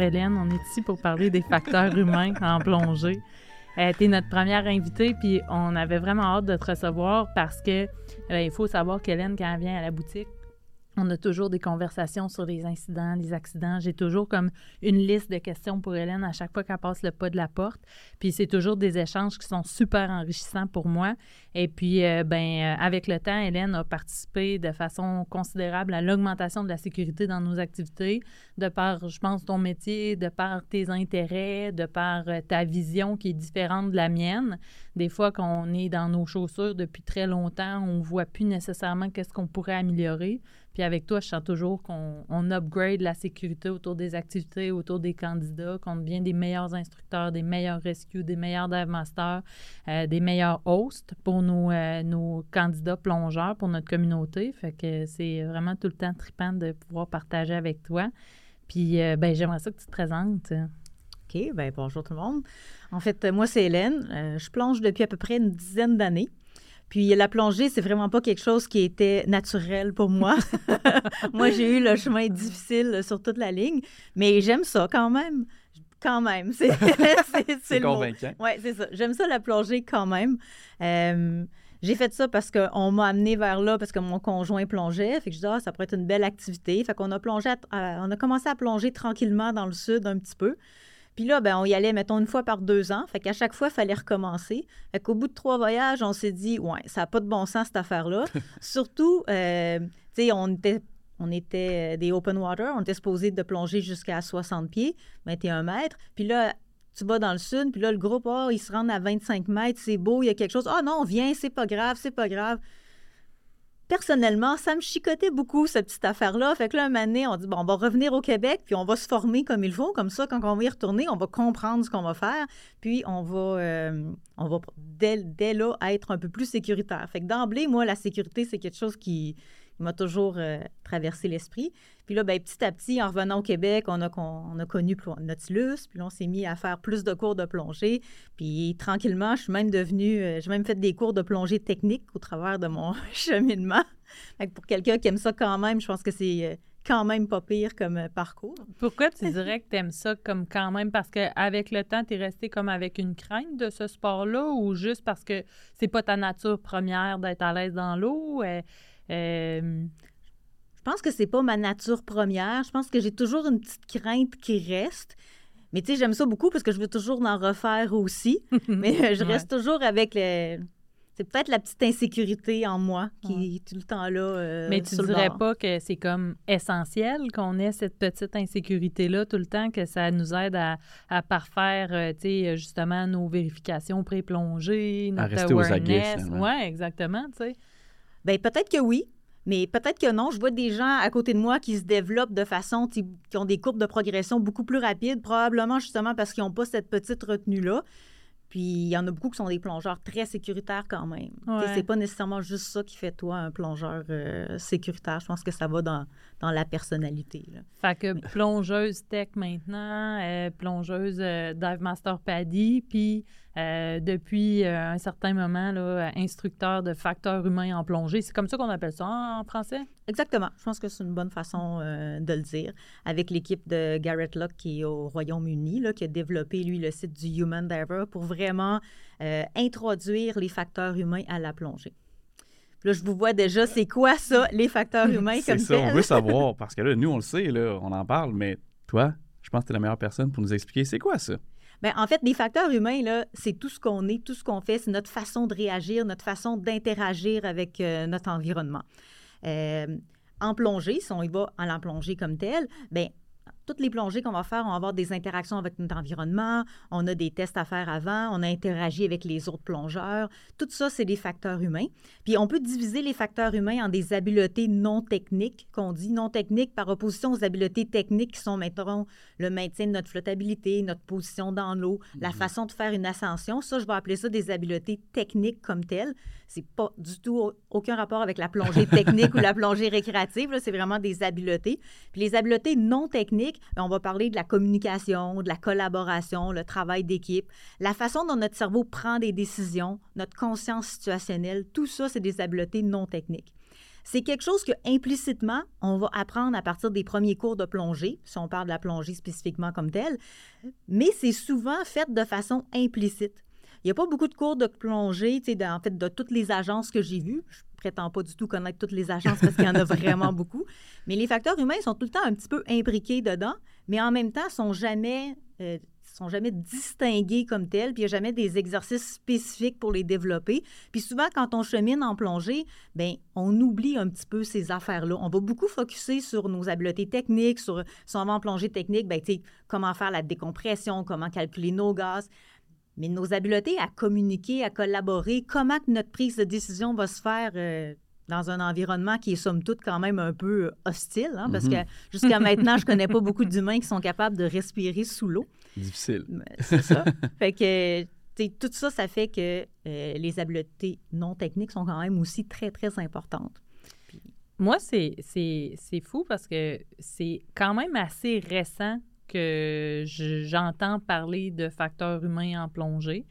Hélène, on est ici pour parler des facteurs humains en plongée. Euh, tu notre première invitée, puis on avait vraiment hâte de te recevoir parce que euh, il faut savoir qu'Hélène, quand elle vient à la boutique, on a toujours des conversations sur les incidents, les accidents. J'ai toujours comme une liste de questions pour Hélène à chaque fois qu'elle passe le pas de la porte. Puis c'est toujours des échanges qui sont super enrichissants pour moi. Et puis, euh, ben, euh, avec le temps, Hélène a participé de façon considérable à l'augmentation de la sécurité dans nos activités, de par, je pense, ton métier, de par tes intérêts, de par euh, ta vision qui est différente de la mienne. Des fois, quand on est dans nos chaussures depuis très longtemps, on ne voit plus nécessairement qu'est-ce qu'on pourrait améliorer. Puis avec toi, je sens toujours qu'on on upgrade la sécurité autour des activités, autour des candidats, qu'on devient des meilleurs instructeurs, des meilleurs rescues, des meilleurs dive masters, des meilleurs hosts pour euh, nos, candidats plongeurs, pour notre communauté. Fait que c'est vraiment tout le temps trippant de pouvoir partager avec toi. Puis, euh, ben, j'aimerais ça que tu te présentes. OK, ben bonjour tout le monde. En fait, moi, c'est Hélène. Euh, je plonge depuis à peu près une dizaine d'années. Puis la plongée, c'est vraiment pas quelque chose qui était naturel pour moi. moi, j'ai eu le chemin difficile sur toute la ligne, mais j'aime ça quand même. Quand même. C'est, c'est, convaincant. Oui, c'est ça. J'aime ça la plongée quand même. Euh, j'ai fait ça parce qu'on m'a amené vers là parce que mon conjoint plongeait. Fait que je dis, ah, ça pourrait être une belle activité. Fait qu'on a plongé, on a commencé à plonger tranquillement dans le sud un petit peu. Puis là, ben, on y allait, mettons, une fois par deux ans. Fait qu'à chaque fois, il fallait recommencer. Fait qu'au bout de trois voyages, on s'est dit, ouais, ça n'a pas de bon sens, cette affaire-là. Surtout, euh, tu sais, on était on était euh, des open water, on était supposé de plonger jusqu'à 60 pieds, 21 mètres. Puis là, tu vas dans le sud, puis là, le groupe, oh, ils se rendent à 25 mètres, c'est beau, il y a quelque chose. Ah oh, non, viens, c'est pas grave, c'est pas grave. Personnellement, ça me chicotait beaucoup, cette petite affaire-là. Fait que là, un moment donné, on dit, bon, on va revenir au Québec, puis on va se former comme il faut. Comme ça, quand on va y retourner, on va comprendre ce qu'on va faire, puis on va, euh, on va dès, dès, là être un peu plus sécuritaire. Fait que d'emblée, moi, la sécurité, c'est quelque chose qui, m'a toujours euh, traversé l'esprit. Puis là, ben, petit à petit, en revenant au Québec, on a, on a connu Nautilus, puis là, on s'est mis à faire plus de cours de plongée. Puis tranquillement, je suis même devenue, euh, j'ai même fait des cours de plongée technique au travers de mon cheminement. pour quelqu'un qui aime ça quand même, je pense que c'est euh, quand même pas pire comme parcours. Pourquoi tu dirais que tu aimes ça comme quand même? Parce qu'avec le temps, tu es resté comme avec une crainte de ce sport-là ou juste parce que c'est pas ta nature première d'être à l'aise dans l'eau? Euh, je pense que c'est pas ma nature première. Je pense que j'ai toujours une petite crainte qui reste. Mais tu sais, j'aime ça beaucoup parce que je veux toujours en refaire aussi. mais je reste toujours avec le. C'est peut-être la petite insécurité en moi qui est tout le temps là. Euh, mais tu dirais pas que c'est comme essentiel qu'on ait cette petite insécurité-là tout le temps, que ça nous aide à, parfaire, euh, tu sais, justement, nos vérifications pré-plongées, notre à awareness. Oui, exactement, tu sais. Bien, peut-être que oui, mais peut-être que non. Je vois des gens à côté de moi qui se développent de façon, qui ont des courbes de progression beaucoup plus rapides, probablement justement parce qu'ils n'ont pas cette petite retenue-là. Puis il y en a beaucoup qui sont des plongeurs très sécuritaires quand même. C'est pas nécessairement juste ça qui fait toi un plongeur euh, sécuritaire. Je pense que ça va dans, dans la personnalité. Là. Fait que plongeuse tech maintenant, euh, plongeuse euh, Dive Master Paddy, puis euh, depuis un certain moment, là, instructeur de facteurs humains en plongée. C'est comme ça qu'on appelle ça en, français? Exactement. Je pense que c'est une bonne façon de le dire. Avec l'équipe de Garrett Locke qui est au Royaume-Uni, qui a développé, lui, le site du Human Diver pour vraiment introduire les facteurs humains à la plongée. Là, je vous vois déjà, c'est quoi ça, les facteurs humains comme ça? On veut savoir, parce que là, nous, on le sait, là, on en parle, mais toi, je pense que tu es la meilleure personne pour nous expliquer c'est quoi ça? Bien, en fait, les facteurs humains, c'est tout ce qu'on est, tout ce qu'on fait, c'est notre façon de réagir, notre façon d'interagir avec euh, notre environnement. Euh, en plongée, si on y va en plongée comme telle, bien, toutes les plongées qu'on va faire, on va avoir des interactions avec notre environnement, on a des tests à faire avant, on a interagi avec les autres plongeurs. Tout ça, c'est des facteurs humains. Puis on peut diviser les facteurs humains en des habiletés non techniques, qu'on dit non techniques par opposition aux habiletés techniques qui sont, mettons, le maintien de notre flottabilité, notre position dans l'eau, la mhm. façon de faire une ascension. Ça, je vais appeler ça des habiletés techniques comme telles. C'est pas du tout aucun rapport avec la plongée technique ou la plongée récréative. C'est vraiment des habiletés. Puis les habiletés non techniques, ben, on va parler de la communication, de la collaboration, le travail d'équipe, la façon dont notre cerveau prend des décisions, notre conscience situationnelle. Tout ça, c'est des habiletés non techniques. c'est quelque chose que implicitement, on va apprendre à partir des premiers cours de plongée, si on parle de la plongée spécifiquement comme telle, mais c'est souvent fait de façon implicite. Il n'y a pas beaucoup de cours de plongée, tu sais, en fait, de toutes les agences que j'ai vues. Je prétends pas du tout connaître toutes les agences parce qu'il y en a vraiment beaucoup. Mais les facteurs humains sont tout le temps un petit peu imbriqués dedans, mais en même temps, sont jamais euh, sont jamais distingués comme tels, puis il n'y a jamais des exercices spécifiques pour les développer. Puis souvent, quand on chemine en plongée, ben on oublie un petit peu ces affaires-là. On va beaucoup focuser sur nos habiletés techniques, sur si on va en plongée technique, ben, comment faire la décompression, comment calculer nos gaz. Mais nos habiletés à communiquer, à collaborer, comment notre prise de décision va se faire euh, dans un environnement qui est somme toute quand même un peu hostile, hein, parce que Mhm. jusqu'à maintenant, je connais pas beaucoup d'humains qui sont capables de respirer sous l'eau. Difficile. Mais C'est ça. fait que tout ça, ça fait que euh, les habiletés non techniques sont quand même aussi très, très importantes. Moi, c'est, c'est, c'est fou parce que c'est quand même assez récent que je- j'entends parler de facteurs humains en plongée.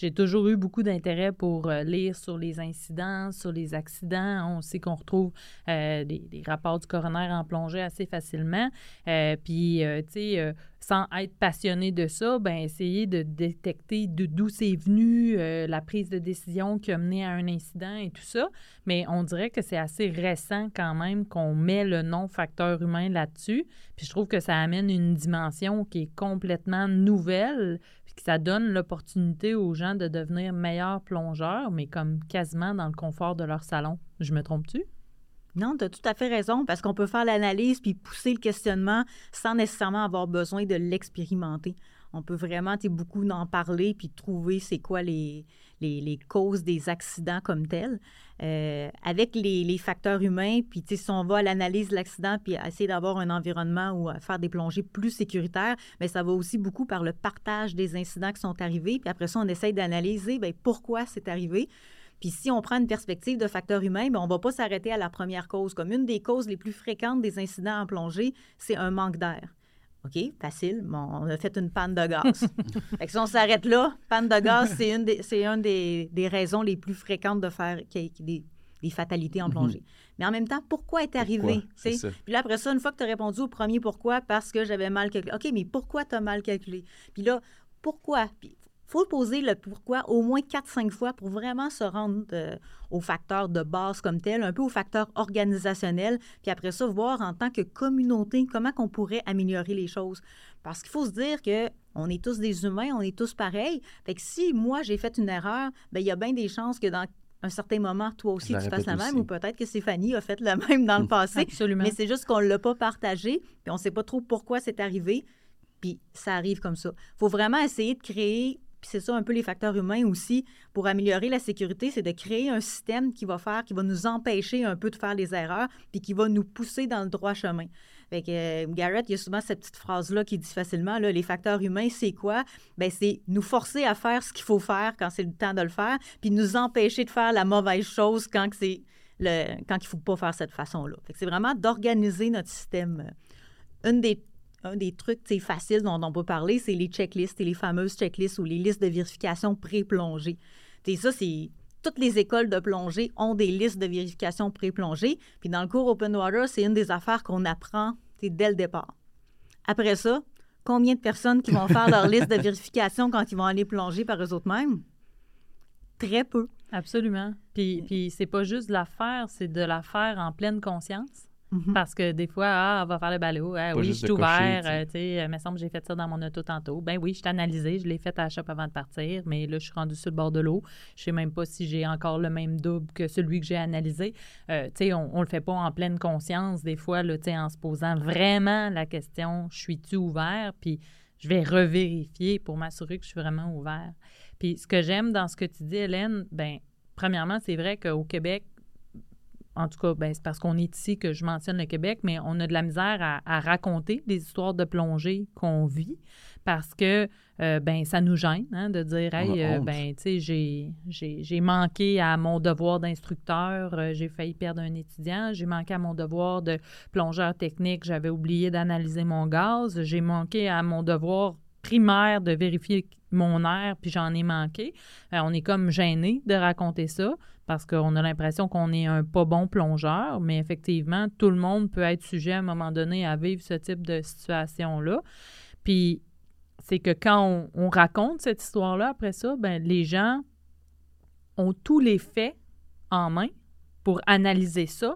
J'ai toujours eu beaucoup d'intérêt pour euh, lire sur les incidents, sur les accidents. On sait qu'on retrouve euh, des, rapports du coroner en plongée assez facilement. Euh, puis, tu sais, sans être passionné de ça, ben essayer de détecter d'où c'est venu, la prise de décision qui a mené à un incident et tout ça. Mais on dirait que c'est assez récent quand même qu'on met le nom facteur humain là-dessus. Puis je trouve que ça amène une dimension qui est complètement nouvelle, puis que ça donne l'opportunité aux gens de devenir meilleurs plongeurs, mais comme quasiment dans le confort de leur salon. Je me trompe-tu? Non, tu as tout à fait raison, parce qu'on peut faire l'analyse puis pousser le questionnement sans nécessairement avoir besoin de l'expérimenter. On peut vraiment beaucoup en parler puis trouver c'est quoi les, les, les causes des accidents comme tels. Euh, avec les, facteurs humains, puis si on va à l'analyse de l'accident puis essayer d'avoir un environnement ou faire des plongées plus sécuritaires, mais ça va aussi beaucoup par le partage des incidents qui sont arrivés. Puis après ça, on essaye d'analyser bien, pourquoi c'est arrivé. Puis si on prend une perspective de facteur humain, bien, on ne va pas s'arrêter à la première cause. Comme une des causes les plus fréquentes des incidents en plongée, c'est un manque d'air. OK, facile. Bon, on a fait une panne de gaz. fait que si on s'arrête là, panne de gaz, c'est une, des, c'est une des, des raisons les plus fréquentes de faire des, des fatalités en Mhm. plongée. Mais en même temps, pourquoi est arrivé? Pourquoi? C'est. Puis là, après ça, une fois que tu as répondu au premier pourquoi, parce que j'avais mal calculé. OK, mais pourquoi tu as mal calculé? Puis là, pourquoi? Puis faut poser le pourquoi au moins 4-5 fois pour vraiment se rendre euh, aux facteurs de base comme tel, un peu aux facteurs organisationnels, puis après ça, voir en tant que communauté comment qu'on pourrait améliorer les choses. Parce qu'il faut se dire que on est tous des humains, on est tous pareils. Fait que si moi, j'ai fait une erreur, ben il y a bien des chances que dans un certain moment, toi aussi, la tu fasses la même, aussi. ou peut-être que Stéphanie a fait le même dans le passé. Absolument. Mais c'est juste qu'on ne l'a pas partagé, puis on ne sait pas trop pourquoi c'est arrivé, puis ça arrive comme ça. Il faut vraiment essayer de créer, puis c'est ça un peu les facteurs humains aussi, pour améliorer la sécurité, c'est de créer un système qui va faire, qui va nous empêcher un peu de faire les erreurs, puis qui va nous pousser dans le droit chemin. Fait que euh, Garrett, il y a souvent cette petite phrase-là qui dit facilement, là, les facteurs humains, c'est quoi? Ben, c'est nous forcer à faire ce qu'il faut faire quand c'est le temps de le faire, puis nous empêcher de faire la mauvaise chose quand c'est le, quand il ne faut pas faire cette façon-là. Fait c'est vraiment d'organiser notre système. Une des, un des trucs faciles dont on peut parler, c'est les checklists et les fameuses checklists ou les listes de vérification pré-plongée. Ça, c'est toutes les écoles de plongée ont des listes de vérification pré-plongée. Puis dans le cours Open Water, c'est une des affaires qu'on apprend dès le départ. Après ça, combien de personnes qui vont faire leur liste de vérification quand ils vont aller plonger par eux autres mêmes? Très peu. Absolument. Puis, puis c'est pas juste de la faire, c'est de la faire en pleine conscience. Mhm. Parce que des fois, ah, on va faire le ballot. Ah, oui, je suis de cocher, ouvert. tu sais. euh, il me semble que j'ai fait ça dans mon auto tantôt. Ben oui, je t'ai analysé. Je l'ai fait à la shop avant de partir. Mais là, je suis rendue sur le bord de l'eau. Je sais même pas si j'ai encore le même double que celui que j'ai analysé. Euh, tu sais, on, on le fait pas en pleine conscience. Des fois, là, tu sais, en se posant vraiment la question, je suis-tu ouvert? Puis je vais revérifier pour m'assurer que je suis vraiment ouvert. Puis ce que j'aime dans ce que tu dis, Hélène, ben premièrement, c'est vrai qu'au Québec, en tout cas, ben, c'est parce qu'on est ici que je mentionne le Québec, mais on a de la misère à, à raconter les histoires de plongée qu'on vit parce que euh, ben, ça nous gêne hein, de dire Hey, euh, ben, j'ai manqué à mon devoir d'instructeur, euh, j'ai failli perdre un étudiant, j'ai manqué à mon devoir de plongeur technique, j'avais oublié d'analyser mon gaz, j'ai manqué à mon devoir primaire de vérifier mon air, puis j'en ai manqué. Euh, on est comme gêné de raconter ça parce qu'on a l'impression qu'on est un pas bon plongeur, mais effectivement, tout le monde peut être sujet à un moment donné à vivre ce type de situation-là. Puis, c'est que quand on, on raconte cette histoire-là, après ça, ben, les gens ont tous les faits en main pour analyser ça,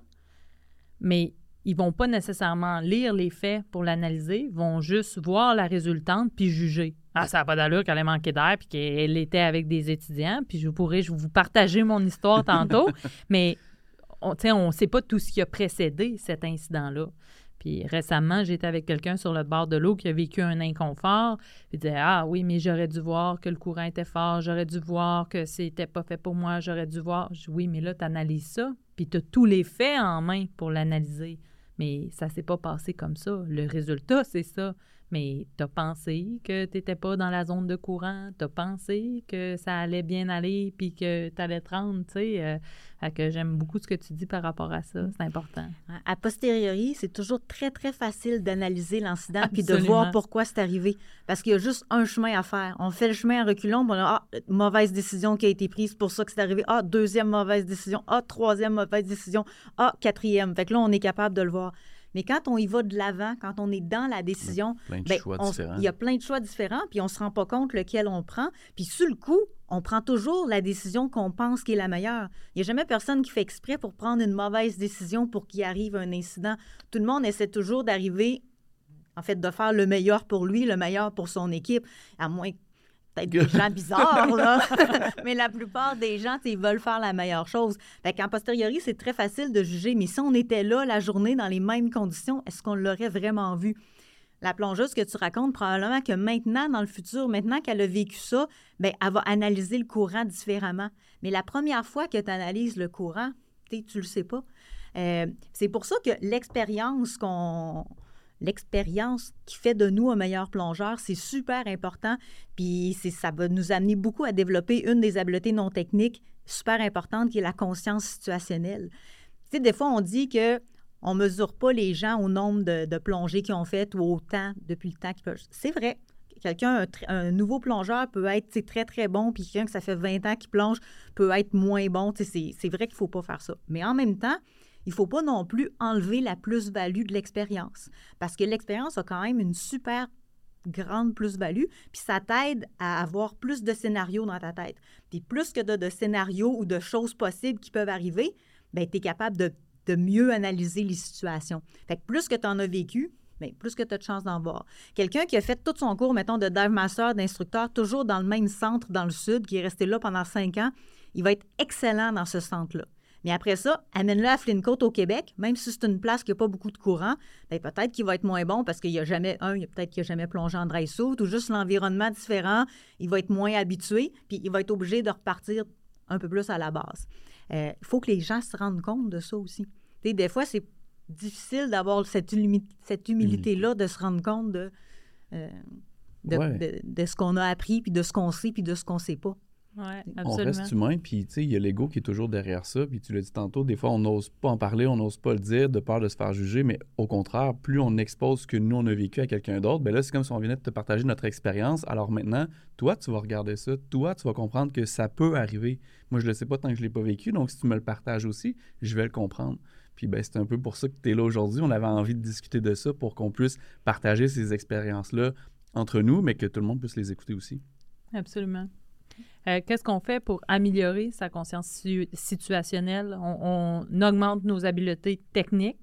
mais ils vont pas nécessairement lire les faits pour l'analyser, ils vont juste voir la résultante puis juger. Ah, ça n'a pas d'allure qu'elle ait manqué d'air puis qu'elle était avec des étudiants. Puis je pourrais je vous partager mon histoire tantôt, mais on ne sait pas tout ce qui a précédé cet incident-là. Puis récemment, j'étais avec quelqu'un sur le bord de l'eau qui a vécu un inconfort. Il disait Ah oui, mais j'aurais dû voir que le courant était fort, j'aurais dû voir que c'était pas fait pour moi, j'aurais dû voir. Je dis, oui, mais là, tu analyses ça, puis tu as tous les faits en main pour l'analyser. Mais ça s'est pas passé comme ça. Le résultat, c'est ça. Mais tu as pensé que tu n'étais pas dans la zone de courant, tu as pensé que ça allait bien aller, puis que tu allais te rendre, tu sais? Euh, que j'aime beaucoup ce que tu dis par rapport à ça, c'est important. A posteriori, c'est toujours très, très facile d'analyser l'incident puis de voir pourquoi c'est arrivé. Parce qu'il y a juste un chemin à faire. On fait le chemin en reculant, on a ah, mauvaise décision qui a été prise, pour ça que c'est arrivé. Ah, deuxième mauvaise décision. Ah, troisième mauvaise décision. Ah, quatrième. Fait que là, on est capable de le voir. Mais quand on y va de l'avant, quand on est dans la décision, ben, il y a plein de choix différents, puis on ne se rend pas compte lequel on prend. Puis sur le coup, on prend toujours la décision qu'on pense qui est la meilleure. Il n'y a jamais personne qui fait exprès pour prendre une mauvaise décision pour qu'il arrive un incident. Tout le monde essaie toujours d'arriver, en fait, de faire le meilleur pour lui, le meilleur pour son équipe, à moins peut-être des gens bizarres, là. mais la plupart des gens, ils veulent faire la meilleure chose. Fait qu'en posteriori, c'est très facile de juger. Mais si on était là la journée dans les mêmes conditions, est-ce qu'on l'aurait vraiment vu? La plongeuse que tu racontes, probablement que maintenant, dans le futur, maintenant qu'elle a vécu ça, bien, elle va analyser le courant différemment. Mais la première fois que tu analyses le courant, tu ne le sais pas. Euh, c'est pour ça que l'expérience qu'on l'expérience qui fait de nous un meilleur plongeur, c'est super important. Puis ça va nous amener beaucoup à développer une des habiletés non techniques super importantes qui est la conscience situationnelle. Tu sais, des fois, on dit que on mesure pas les gens au nombre de, plongées qu'ils ont faites ou au temps, depuis le temps qu'ils peuvent. C'est vrai. Quelqu'un, un, nouveau plongeur peut être très, très bon, puis quelqu'un que ça fait 20 ans qu'il plonge peut être moins bon. C'est vrai qu'il ne faut pas faire ça. Mais en même temps, il ne faut pas non plus enlever la plus-value de l'expérience. Parce que l'expérience a quand même une super grande plus-value, puis ça t'aide à avoir plus de scénarios dans ta tête. Puis plus que de, scénarios ou de choses possibles qui peuvent arriver, bien, tu es capable de, mieux analyser les situations. Fait que plus que tu en as vécu, bien, plus que tu as de chances d'en voir. Quelqu'un qui a fait tout son cours, mettons, de dive master, d'instructeur, toujours dans le même centre dans le sud, qui est resté là pendant cinq ans, il va être excellent dans ce centre-là. Mais après ça, amène-le à Flincote au Québec, même si c'est une place qui n'a pas beaucoup de courant, bien, peut-être qu'il va être moins bon parce qu'il n'y a jamais, un, peut-être qu'il n'a jamais plongé en dry suit ou juste l'environnement différent, il va être moins habitué, puis il va être obligé de repartir un peu plus à la base. Euh, il faut que les gens se rendent compte de ça aussi. des fois, c'est difficile d'avoir cette, cette humilité-là, de se rendre compte de, euh, de, de, ce qu'on a appris, puis de ce qu'on sait, puis de ce qu'on ne sait pas. On reste humain, puis il y a l'ego qui est toujours derrière ça. Puis tu l'as dit tantôt, des fois, on n'ose pas en parler, on n'ose pas le dire de peur de se faire juger, mais au contraire, plus on expose ce que nous, on a vécu à quelqu'un d'autre, ben là, c'est comme si on venait de te partager notre expérience. Alors maintenant, toi, tu vas regarder ça, toi, tu vas comprendre que ça peut arriver. Moi, je le sais pas tant que je l'ai pas vécu, donc si tu me le partages aussi, je vais le comprendre. Puis ben, c'est un peu pour ça que tu es là aujourd'hui. On avait envie de discuter de ça pour qu'on puisse partager ces expériences-là entre nous, mais que tout le monde puisse les écouter aussi. Absolument. Euh, qu'est-ce qu'on fait pour améliorer sa conscience situationnelle? On, on, augmente nos habiletés techniques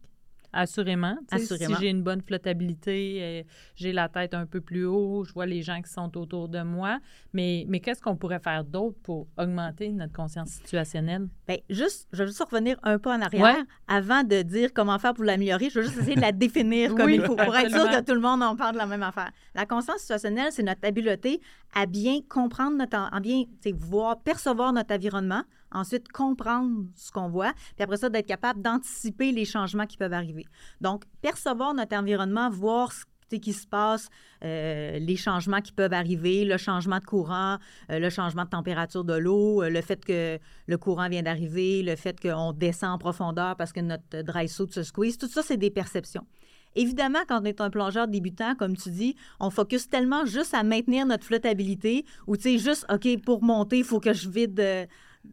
Assurément. Assurément. Si j'ai une bonne flottabilité, euh, j'ai la tête un peu plus haut, je vois les gens qui sont autour de moi. Mais, mais qu'est-ce qu'on pourrait faire d'autre pour augmenter notre conscience situationnelle? Bien, juste, je vais juste revenir un peu en arrière avant de dire comment faire pour l'améliorer. Je vais juste essayer de la définir comme il faut pour être sûr que tout le monde en parle de la même affaire. La conscience situationnelle, c'est notre habileté à bien comprendre notre, à bien voir, percevoir notre environnement, ensuite comprendre ce qu'on voit, puis après ça, d'être capable d'anticiper les changements qui peuvent arriver. Donc, percevoir notre environnement, voir ce qui se passe, euh, les changements qui peuvent arriver, le changement de courant, euh, le changement de température de l'eau, euh, le fait que le courant vient d'arriver, le fait qu'on descend en profondeur parce que notre dry suit se squeeze, tout ça, c'est des perceptions. Évidemment, quand on est un plongeur débutant, comme tu dis, on focus tellement juste à maintenir notre flottabilité ou, tu sais, juste, OK, pour monter, il faut que je vide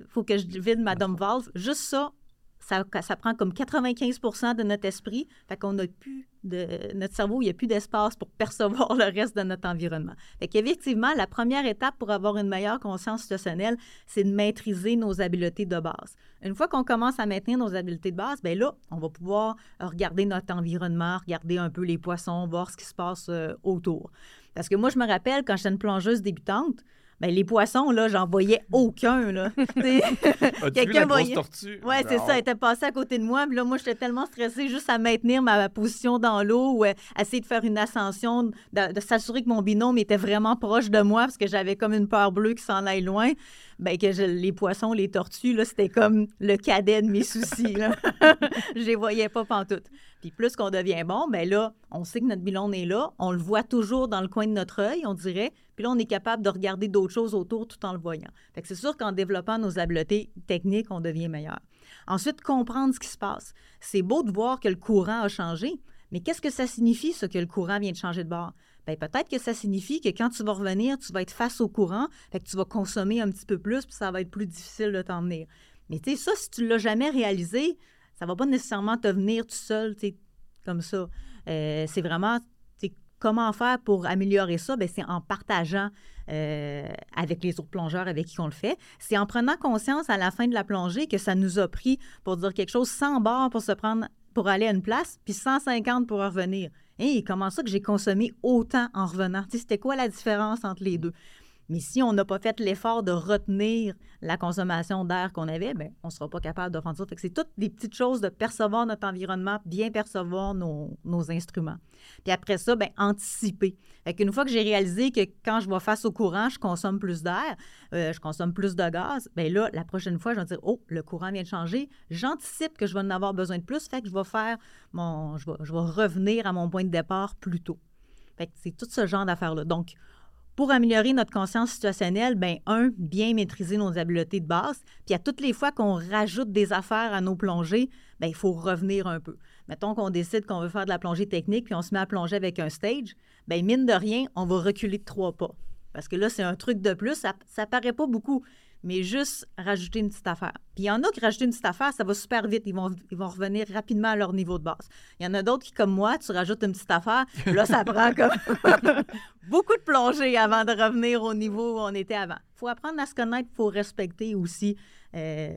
faut que je vide ma dump valve. Juste ça, ça, ça, prend comme 95% de notre esprit. Fait qu'on a plus de notre cerveau, il n'y a plus d'espace pour percevoir le reste de notre environnement. Fait qu'effectivement, la première étape pour avoir une meilleure conscience situationnelle, c'est de maîtriser nos habiletés de base. Une fois qu'on commence à maintenir nos habiletés de base, bien là, on va pouvoir regarder notre environnement, regarder un peu les poissons, voir ce qui se passe euh, autour. Parce que moi, je me rappelle quand j'étais une plongeuse débutante, ben, les poissons, là, j'en voyais aucun, là. Quelqu'un voyait. tortue? Ouais, c'est ça. Elle était passée à côté de moi. Puis là, moi, j'étais tellement stressée juste à maintenir ma position dans l'eau ou essayer de faire une ascension, de, s'assurer que mon binôme était vraiment proche de moi parce que j'avais comme une peur bleue qui s'en aille loin. Ben, que les poissons, les tortues, là, c'était comme le cadet de mes soucis, là. je les voyais pas pantoute. Puis plus qu'on devient bon, ben là, on sait que notre bilan est là. On le voit toujours dans le coin de notre œil, on dirait. Puis là, on est capable de regarder d'autres choses autour tout en le voyant. Fait que c'est sûr qu'en développant nos habiletés techniques, on devient meilleur. Ensuite, comprendre ce qui se passe. C'est beau de voir que le courant a changé, mais qu'est-ce que ça signifie, ce que le courant vient de changer de bord? Bien, peut-être que ça signifie que quand tu vas revenir, tu vas être face au courant, fait que tu vas consommer un petit peu plus, puis ça va être plus difficile de t'emmener. Mais tu sais, ça, si tu ne l'as jamais réalisé, ça va pas nécessairement te venir tout seul, comme ça. Euh, c'est vraiment Comment faire pour améliorer ça? Ben, c'est en partageant euh, avec les autres plongeurs avec qui on le fait. C'est en prenant conscience à la fin de la plongée que ça nous a pris, pour dire quelque chose, 100 barres pour se prendre pour aller à une place, puis 150 pour revenir. Et comment ça que j'ai consommé autant en revenant? C'était quoi la différence entre les deux? Mais si on n'a pas fait l'effort de retenir la consommation d'air qu'on avait, bien, on ne sera pas capable de rendre ça. c'est toutes des petites choses de percevoir notre environnement, bien percevoir nos, instruments. Puis après ça, bien, anticiper. Fait qu'une fois que j'ai réalisé que quand je vais face au courant, je consomme plus d'air, euh, je consomme plus de gaz, bien là, la prochaine fois, je vais dire, oh, le courant vient de changer. J'anticipe que je vais en avoir besoin de plus, fait que je vais faire mon, je vais, je vais revenir à mon point de départ plus tôt. Fait c'est tout ce genre d'affaires-là. Donc, pour améliorer notre conscience situationnelle, ben un, bien maîtriser nos habiletés de base. Puis à toutes les fois qu'on rajoute des affaires à nos plongées, ben il faut revenir un peu. Mettons qu'on décide qu'on veut faire de la plongée technique, puis on se met à plonger avec un stage, ben mine de rien, on va reculer de trois pas. Parce que là, c'est un truc de plus. Ça, ça paraît pas beaucoup mais juste rajouter une petite affaire. Puis il y en a qui rajoutent une petite affaire, ça va super vite. Ils vont, ils vont revenir rapidement à leur niveau de base. Il y en a d'autres qui, comme moi, tu rajoutes une petite affaire, là, ça prend comme beaucoup de plongées avant de revenir au niveau où on était avant. Il faut apprendre à se connaître, il faut respecter aussi. Euh,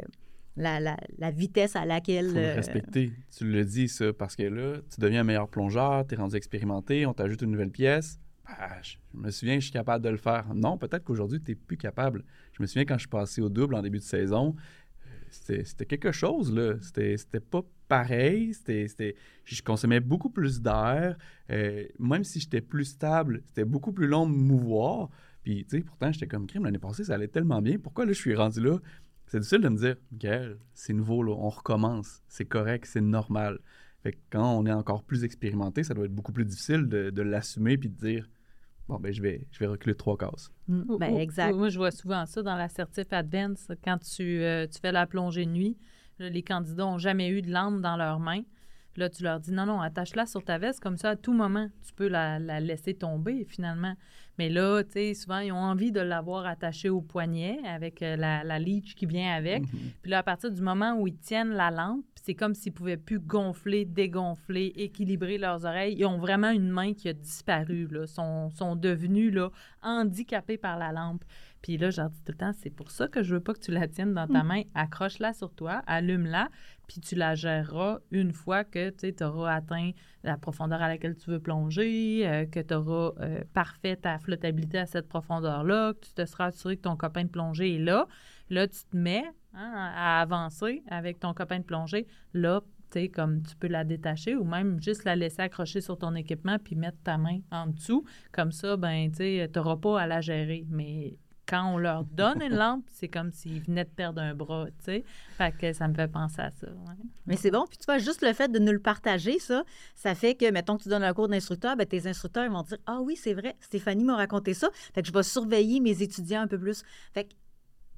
la, la, la, vitesse à laquelle. Faut euh, respecter. Tu le dis, ça, parce que là, tu deviens un meilleur plongeur, tu es rendu expérimenté, on t'ajoute une nouvelle pièce. Ah, je me souviens, je suis capable de le faire. Non, peut-être qu'aujourd'hui, tu n'es plus capable. Je me souviens quand je suis passé au double en début de saison, c'était quelque chose, là. C'était pas pareil. C'était je consommais beaucoup plus d'air. Euh, même si j'étais plus stable, c'était beaucoup plus long de mouvoir. Puis, tu sais, pourtant, j'étais comme crime l'année passée, ça allait tellement bien. Pourquoi là, je suis rendu là? C'est difficile de me dire, c'est nouveau, là, on recommence. C'est correct, c'est normal. Fait que quand on est encore plus expérimenté, ça doit être beaucoup plus difficile de, de l'assumer puis de dire, bon, ben, je vais, je vais reculer trois cases. Mm, ben, exact. Moi, je vois souvent ça dans l'assertif advance. Quand tu, euh, tu fais la plongée nuit, les candidats n'ont jamais eu de lampe dans leurs mains. Là, tu leur dis non, non, attache-la sur ta veste, comme ça, à tout moment, tu peux la, la laisser tomber, finalement. Mais là, tu sais, souvent, ils ont envie de l'avoir attachée au poignet avec euh, la, la leech qui vient avec. Mm-hmm. Puis là, à partir du moment où ils tiennent la lampe, c'est comme s'ils pouvaient plus gonfler, dégonfler, équilibrer leurs oreilles. Ils ont vraiment une main qui a disparu, là. Sont, sont devenus, là, handicapés par la lampe. Puis là, je dis tout le temps, c'est pour ça que je veux pas que tu la tiennes dans ta mm. main. Accroche-la sur toi, allume-la, puis tu la géreras une fois que tu auras atteint la profondeur à laquelle tu veux plonger, euh, que tu auras euh, parfait ta flottabilité à cette profondeur-là, que tu te seras assuré que ton copain de plongée est là. Là, tu te mets hein, à avancer avec ton copain de plongée. Là, comme tu peux la détacher ou même juste la laisser accrocher sur ton équipement puis mettre ta main en dessous. Comme ça, ben, tu n'auras pas à la gérer. Mais quand on leur donne une lampe, c'est comme s'ils venaient de perdre un bras, tu sais. Fait que ça me fait penser à ça. Mais c'est bon. Puis tu vois, juste le fait de nous le partager, ça, ça fait que, mettons tu donnes un cours d'instructeur, ben, tes instructeurs vont dire Ah oui, c'est vrai, Stéphanie m'a raconté ça. Fait que je vais surveiller mes étudiants un peu plus. Fait que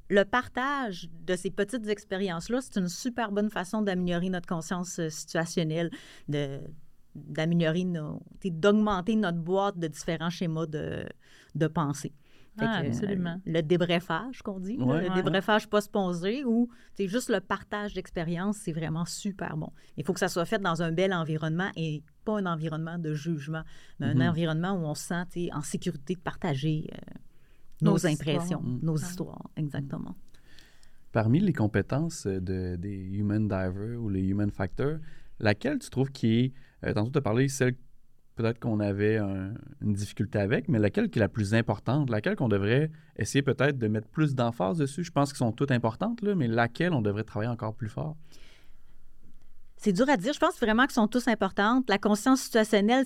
le partage de ces petites expériences-là, c'est une super bonne façon d'améliorer notre conscience euh, situationnelle, de, d'améliorer nos, d'augmenter notre boîte de différents schémas de, de pensée. Ah, absolument. le débrefage qu'on dit, le débrefage pas sponsé ou c'est juste le partage d'expérience, c'est vraiment super bon. Il faut que ça soit fait dans un bel environnement et pas un environnement de jugement, mais un mm-hmm. environnement où on se sent en sécurité de partager euh, nos, impressions, mm. nos histoires, exactement. Parmi les compétences de, des Human Divers ou les Human Factors, laquelle tu trouves qui est, euh, tantôt tu as parlé, celle peut-être qu'on avait une difficulté avec, mais laquelle qui est la plus importante, laquelle qu'on devrait essayer peut-être de mettre plus d'emphase dessus? Je pense qu'elles sont toutes importantes, là, mais laquelle on devrait travailler encore plus fort? C'est dur à dire. Je pense vraiment qu'elles sont toutes importantes. La conscience situationnelle,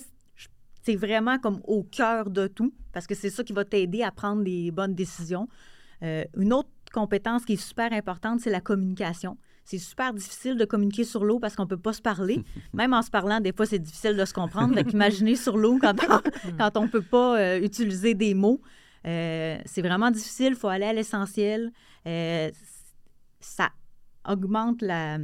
c'est vraiment comme au cœur de tout, parce que c'est ça qui va t'aider à prendre des bonnes décisions. Euh, une autre compétence qui est super importante, c'est la communication. C'est super difficile de communiquer sur l'eau parce qu'on ne peut pas se parler. Même en se parlant, des fois, c'est difficile de se comprendre. Donc, imaginez sur l'eau quand on ne peut pas euh, utiliser des mots. Euh, c'est vraiment difficile. Il faut aller à l'essentiel. ça augmente la,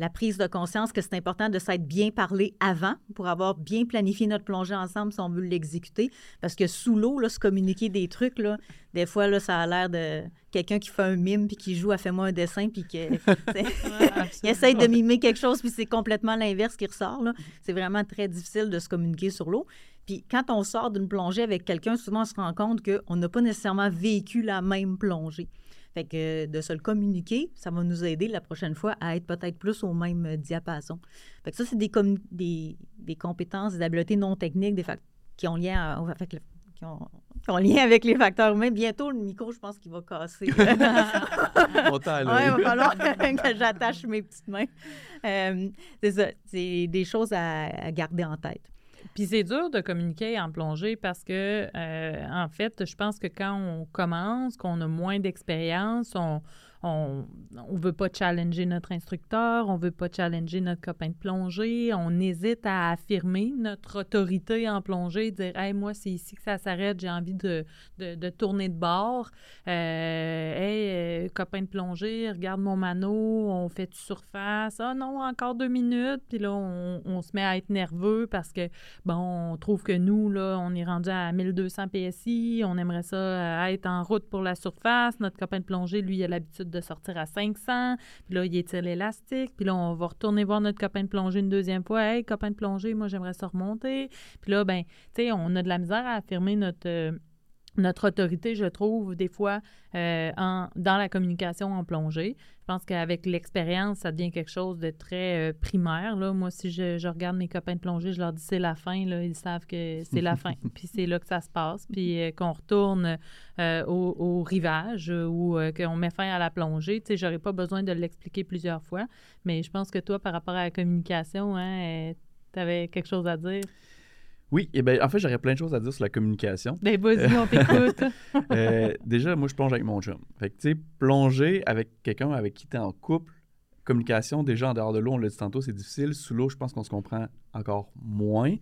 la prise de conscience que c'est important de s'être bien parlé avant pour avoir bien planifié notre plongée ensemble si on veut l'exécuter. Parce que sous l'eau, se communiquer des trucs, là, des fois, là, ça a l'air de quelqu'un qui fait un mime puis qui joue à Fais-moi un dessin puis qui essaye de mimer quelque chose puis c'est complètement l'inverse qui ressort. C'est vraiment très difficile de se communiquer sur l'eau. Puis quand on sort d'une plongée avec quelqu'un, souvent on se rend compte qu'on n'a pas nécessairement vécu la même plongée. Fait que de se le communiquer, ça va nous aider la prochaine fois à être peut-être plus au même euh, diapason. Fait que ça, c'est des, des, des, compétences, des habiletés non techniques des qui ont lien avec qui ont, lien avec les facteurs humains. Bientôt, le micro, je pense qu'il va casser. il va falloir que j'attache mes petites mains. Euh, c'est ça. C'est des choses à garder en tête. Puis c'est dur de communiquer en plongée parce que, euh, en fait, je pense que quand on commence, qu'on a moins d'expérience, on, on ne veut pas challenger notre instructeur, on ne veut pas challenger notre copain de plongée, on hésite à affirmer notre autorité en plongée, dire Hey, moi, c'est ici que ça s'arrête, j'ai envie de, tourner de bord. Euh, hey, euh, copain de plongée, regarde mon mano, on fait du surface? Ah non, encore deux minutes. Puis là, on, se met à être nerveux parce que, bon, on trouve que nous, là, on est rendu à 1200 PSI, on aimerait ça être en route pour la surface. Notre copain de plongée, lui, a l'habitude de sortir à 500. Puis là, il étire l'élastique. Puis là, on va retourner voir notre copain de plongée une deuxième fois. Hey, copain de plongée, moi, j'aimerais ça remonter. Puis là, ben, tu sais, on a de la misère à affirmer notre. Euh, notre autorité, je trouve, des fois, euh, en, dans la communication en plongée. Je pense qu'avec l'expérience, ça devient quelque chose de très euh, primaire. Là. Moi, si je, regarde mes copains de plongée, je leur dis c'est la fin, là, ils savent que c'est la fin. Puis c'est là que ça se passe. Puis euh, qu'on retourne au, rivage ou qu'on met fin à la plongée. Tu sais, j'aurais pas besoin de l'expliquer plusieurs fois. Mais je pense que toi, par rapport à la communication, hein, tu avais quelque chose à dire? Oui, et eh ben, en fait, j'aurais plein de choses à dire sur la communication. Ben, vas-y, on t'écoute. Euh, déjà, moi, je plonge avec mon chum. Fait que, tu sais, plonger avec quelqu'un avec qui tu es en couple, communication, déjà en dehors de l'eau, on l'a dit tantôt, c'est difficile. Sous l'eau, je pense qu'on se comprend encore moins.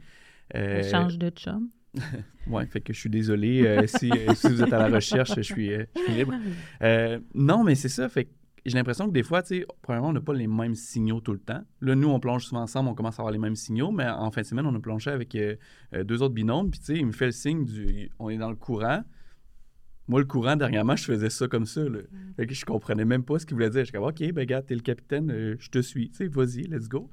Euh... Change de chum. oui, fait que je suis désolé euh, si, si, vous êtes à la recherche, je suis, euh, je suis libre. non, mais c'est ça, fait que j'ai l'impression que des fois, tu sais, premièrement, on n'a pas les mêmes signaux tout le temps. Là, nous, on plonge souvent ensemble, on commence à avoir les mêmes signaux, mais en fin de semaine, on a plongé avec euh, euh, deux autres binômes, puis tu sais, il me fait le signe du on est dans le courant. Moi, le courant, dernièrement, je faisais ça comme ça. Là. Mm. Fait que je comprenais même pas ce qu'il voulait dire. Je suis comme, OK, ben, gars, t'es le capitaine, euh, je te suis. Tu sais, vas-y, let's go.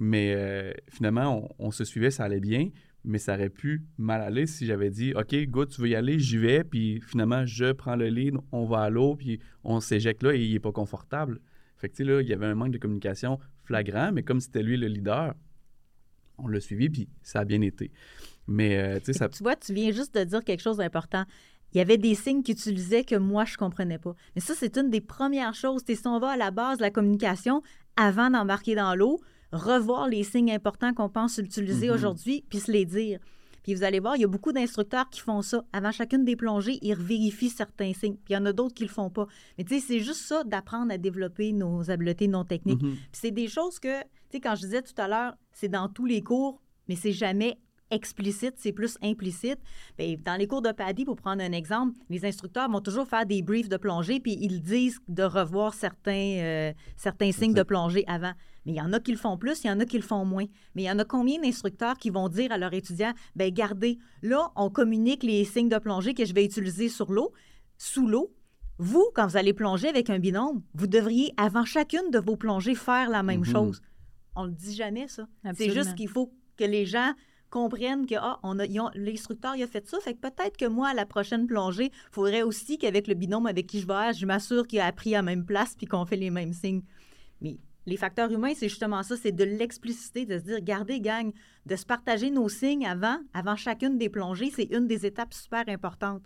Mais finalement, on, se suivait, ça allait bien mais ça aurait pu mal aller si j'avais dit OK, go, tu veux y aller, j'y vais, puis finalement, je prends le lead, on va à l'eau, puis on s'éjecte là et il n'est pas confortable. Fait que, là, il y avait un manque de communication flagrant, mais comme c'était lui le leader, on l'a suivi, puis ça a bien été. Mais, euh, ça. Tu vois, tu viens juste de dire quelque chose d'important. Il y avait des signes qu'il utilisait que moi, je ne comprenais pas. Mais ça, c'est une des premières choses. Si on va à la base de la communication, avant d'embarquer dans l'eau, revoir les signes importants qu'on pense utiliser mm-hmm. aujourd'hui, puis se les dire. Puis vous allez voir, il y a beaucoup d'instructeurs qui font ça. Avant chacune des plongées, ils vérifient certains signes. Puis il y en a d'autres qui le font pas. Mais tu sais, c'est juste ça d'apprendre à développer nos habiletés non techniques. Mm-hmm. Puis c'est des choses que, tu sais, quand je disais tout à l'heure, c'est dans tous les cours, mais c'est jamais explicite, c'est plus implicite. Bien, dans les cours de PADI, pour prendre un exemple, les instructeurs vont toujours faire des briefs de plongée, puis ils disent de revoir certains, euh, certains signes de plongée avant. Mais il y en a qui le font plus, il y en a qui le font moins. Mais il y en a combien d'instructeurs qui vont dire à leurs étudiants, ben gardez, là, on communique les signes de plongée que je vais utiliser sur l'eau, sous l'eau. Vous, quand vous allez plonger avec un binôme, vous devriez, avant chacune de vos plongées, faire la même Mhm. chose. On le dit jamais, ça. C'est juste qu'il faut que les gens comprennent que ah, on a, l'instructeur il a fait ça, fait que peut-être que moi, à la prochaine plongée, il faudrait aussi qu'avec le binôme avec qui je vais, je m'assure qu'il a appris à la même place puis qu'on fait les mêmes signes. Les facteurs humains, c'est justement ça, c'est de l'explicité, de se dire, regardez, gang, de se partager nos signes avant, avant chacune des plongées, c'est une des étapes super importantes.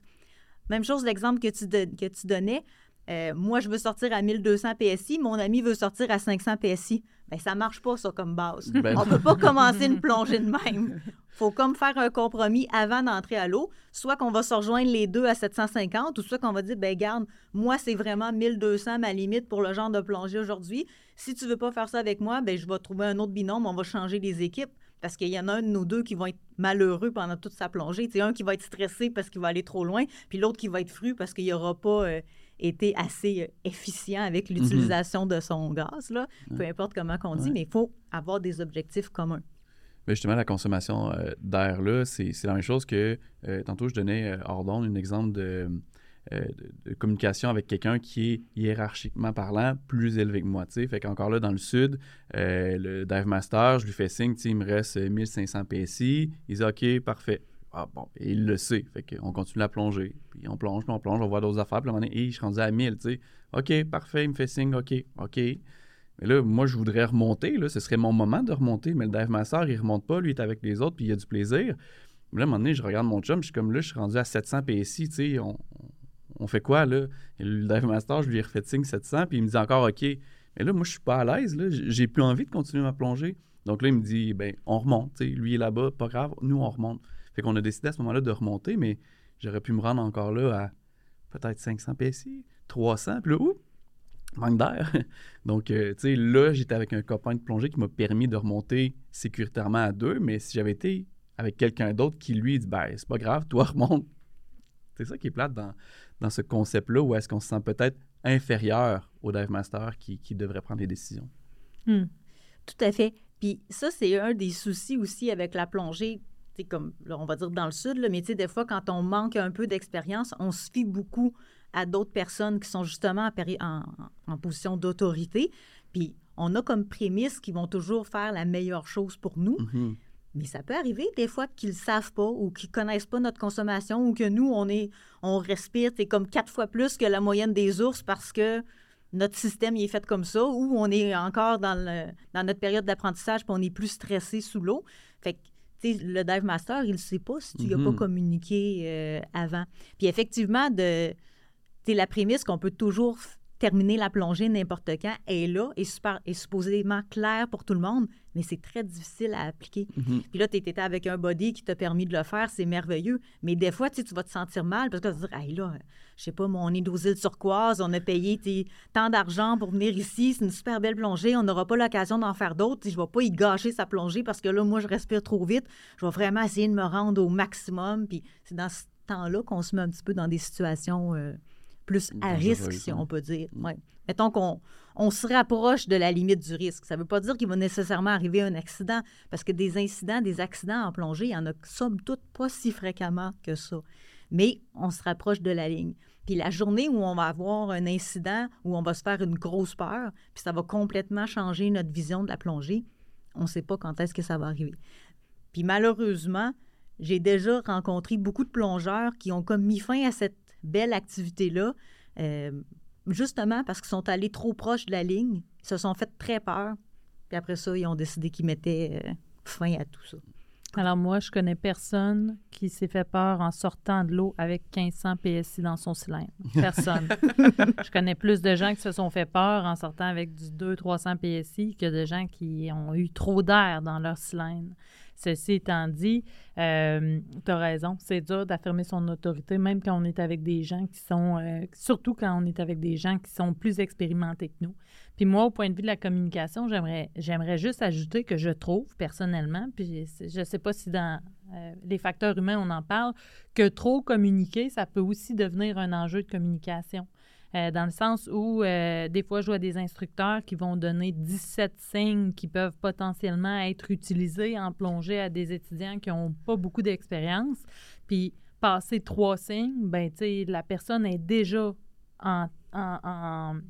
Même chose, l'exemple que tu, don- que tu donnais. Euh, moi, je veux sortir à 1200 PSI, mon ami veut sortir à 500 PSI. Bien, ça marche pas, ça, comme base. Ben On peut pas commencer une plongée de même. faut comme faire un compromis avant d'entrer à l'eau. Soit qu'on va se rejoindre les deux à 750, ou soit qu'on va dire, ben garde, moi, c'est vraiment 1200 ma limite pour le genre de plongée aujourd'hui. Si tu veux pas faire ça avec moi, ben je vais trouver un autre binôme, on va changer les équipes. Parce qu'il y en a un de nos deux qui va être malheureux pendant toute sa plongée. Sais, un qui va être stressé parce qu'il va aller trop loin, puis l'autre qui va être fru parce qu'il n'aura pas euh, été assez euh, efficient avec l'utilisation de son gaz. Là. Peu importe comment qu'on dit, Ouais. mais il faut avoir des objectifs communs. Mais justement, la consommation euh, d'air, là, c'est la même chose que euh, tantôt, je donnais euh, hors d'onde un exemple de, euh, de- de communication avec quelqu'un qui est hiérarchiquement parlant plus élevé que moi. tu sais. Fait qu'encore là, dans le sud, euh, le dive master, je lui fais signe, il me reste euh, 1500 PSI. Il dit OK, parfait. Ah bon, et il le sait. Fait qu'on continue à plonger. Puis on plonge, puis on plonge, on voit d'autres affaires. Puis à un moment donné, Hey, je suis rendu à 1000, tu sais. OK, parfait, il me fait signe, OK, OK. Mais là, moi, je voudrais remonter. Là, ce serait mon moment de remonter. Mais le dive master, il remonte pas. Lui, il est avec les autres, puis il a du plaisir. Mais là, à un moment donné, je regarde mon chum, je suis comme là, je suis rendu à 700 PSI. Tu sais, on, on fait quoi, là? Le dive master, je lui ai refait signe 700, puis il me dit encore OK. Mais là, moi, je suis pas à l'aise. là. J'ai plus envie de continuer ma plongée. Donc là, il me dit ben, on remonte. Tu sais, lui est là-bas, pas grave. Nous, on remonte. Fait qu'on a décidé à ce moment-là de remonter, mais j'aurais pu me rendre encore là à peut-être 500 PSI, 300. Puis là, oups, manque d'air. Donc, euh, tu sais, là, j'étais avec un copain de plongée qui m'a permis de remonter sécuritairement à deux, mais si j'avais été avec quelqu'un d'autre qui, lui, dit, ben, c'est pas grave, toi, remonte. C'est ça qui est plate dans, ce concept-là, où est-ce qu'on se sent peut-être inférieur au dive master qui, qui devrait prendre les décisions. Hmm. Tout à fait. Puis ça, c'est un des soucis aussi avec la plongée. Comme là, on va dire dans le sud, là, mais des fois, quand on manque un peu d'expérience, on se fie beaucoup à d'autres personnes qui sont justement en, péri- en- en position d'autorité. Puis on a comme prémisse qu'ils vont toujours faire la meilleure chose pour nous. Mhm. Mais ça peut arriver des fois qu'ils ne savent pas ou qu'ils ne connaissent pas notre consommation ou que nous, on, est, on respire comme quatre fois plus que la moyenne des ours parce que notre système il est fait comme ça ou on est encore dans, le, dans notre période d'apprentissage puis on est plus stressé sous l'eau. Fait que, le dive master, il ne sait pas si tu n'y as pas Mhm. communiqué euh, avant. Puis effectivement, de, la prémisse qu'on peut toujours terminer la plongée n'importe quand est là, est, super, est supposément claire pour tout le monde, mais c'est très difficile à appliquer. Mhm. Puis là, tu étais avec un body qui t'a permis de le faire, c'est merveilleux. Mais des fois, tu vas te sentir mal parce que tu vas te dire, hey, là, je sais pas, moi, on est aux îles turquoises, on a payé tant d'argent pour venir ici, c'est une super belle plongée, on n'aura pas l'occasion d'en faire d'autres. Je vais pas y gâcher sa plongée parce que là, moi, je respire trop vite. Je vais vraiment essayer de me rendre au maximum. Puis c'est dans ce temps-là qu'on se met un petit peu dans des situations euh, plus à risque, si on peut dire. Mm. Ouais. Mettons qu'on on se rapproche de la limite du risque. Ça ne veut pas dire qu'il va nécessairement arriver un accident, parce que des incidents, des accidents en plongée, il y en a, somme toute, pas si fréquemment que ça. Mais on se rapproche de la ligne. Puis la journée où on va avoir un incident, où on va se faire une grosse peur, puis ça va complètement changer notre vision de la plongée, on ne sait pas quand est-ce que ça va arriver. Puis malheureusement, j'ai déjà rencontré beaucoup de plongeurs qui ont comme mis fin à cette belle activité-là, euh, justement parce qu'ils sont allés trop proches de la ligne, ils se sont fait très peur, puis après ça, ils ont décidé qu'ils mettaient euh, fin à tout ça. Alors moi, je connais personne qui s'est fait peur en sortant de l'eau avec 1500 PSI dans son cylindre. Personne. je connais plus de gens qui se sont fait peur en sortant avec du 200-300 PSI que de gens qui ont eu trop d'air dans leur cylindre. Ceci étant dit, euh, tu as raison, c'est dur d'affirmer son autorité, même quand on est avec des gens qui sont, euh, surtout quand on est avec des gens qui sont plus expérimentés que nous. Puis moi, au point de vue de la communication, j'aimerais, juste ajouter que je trouve personnellement, puis je ne sais pas si dans euh, les facteurs humains on en parle, que trop communiquer, ça peut aussi devenir un enjeu de communication. Euh, dans le sens où euh, des fois, je vois des instructeurs qui vont donner 17 signes qui peuvent potentiellement être utilisés en plongée à des étudiants qui n'ont pas beaucoup d'expérience. Puis passer trois signes, ben, la personne est déjà en, en,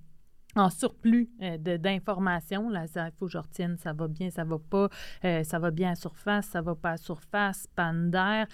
surplus euh, d'informations. Là, il faut que je retienne, ça va bien, ça va pas, ça va bien à surface, ça va pas à surface, panne d'air.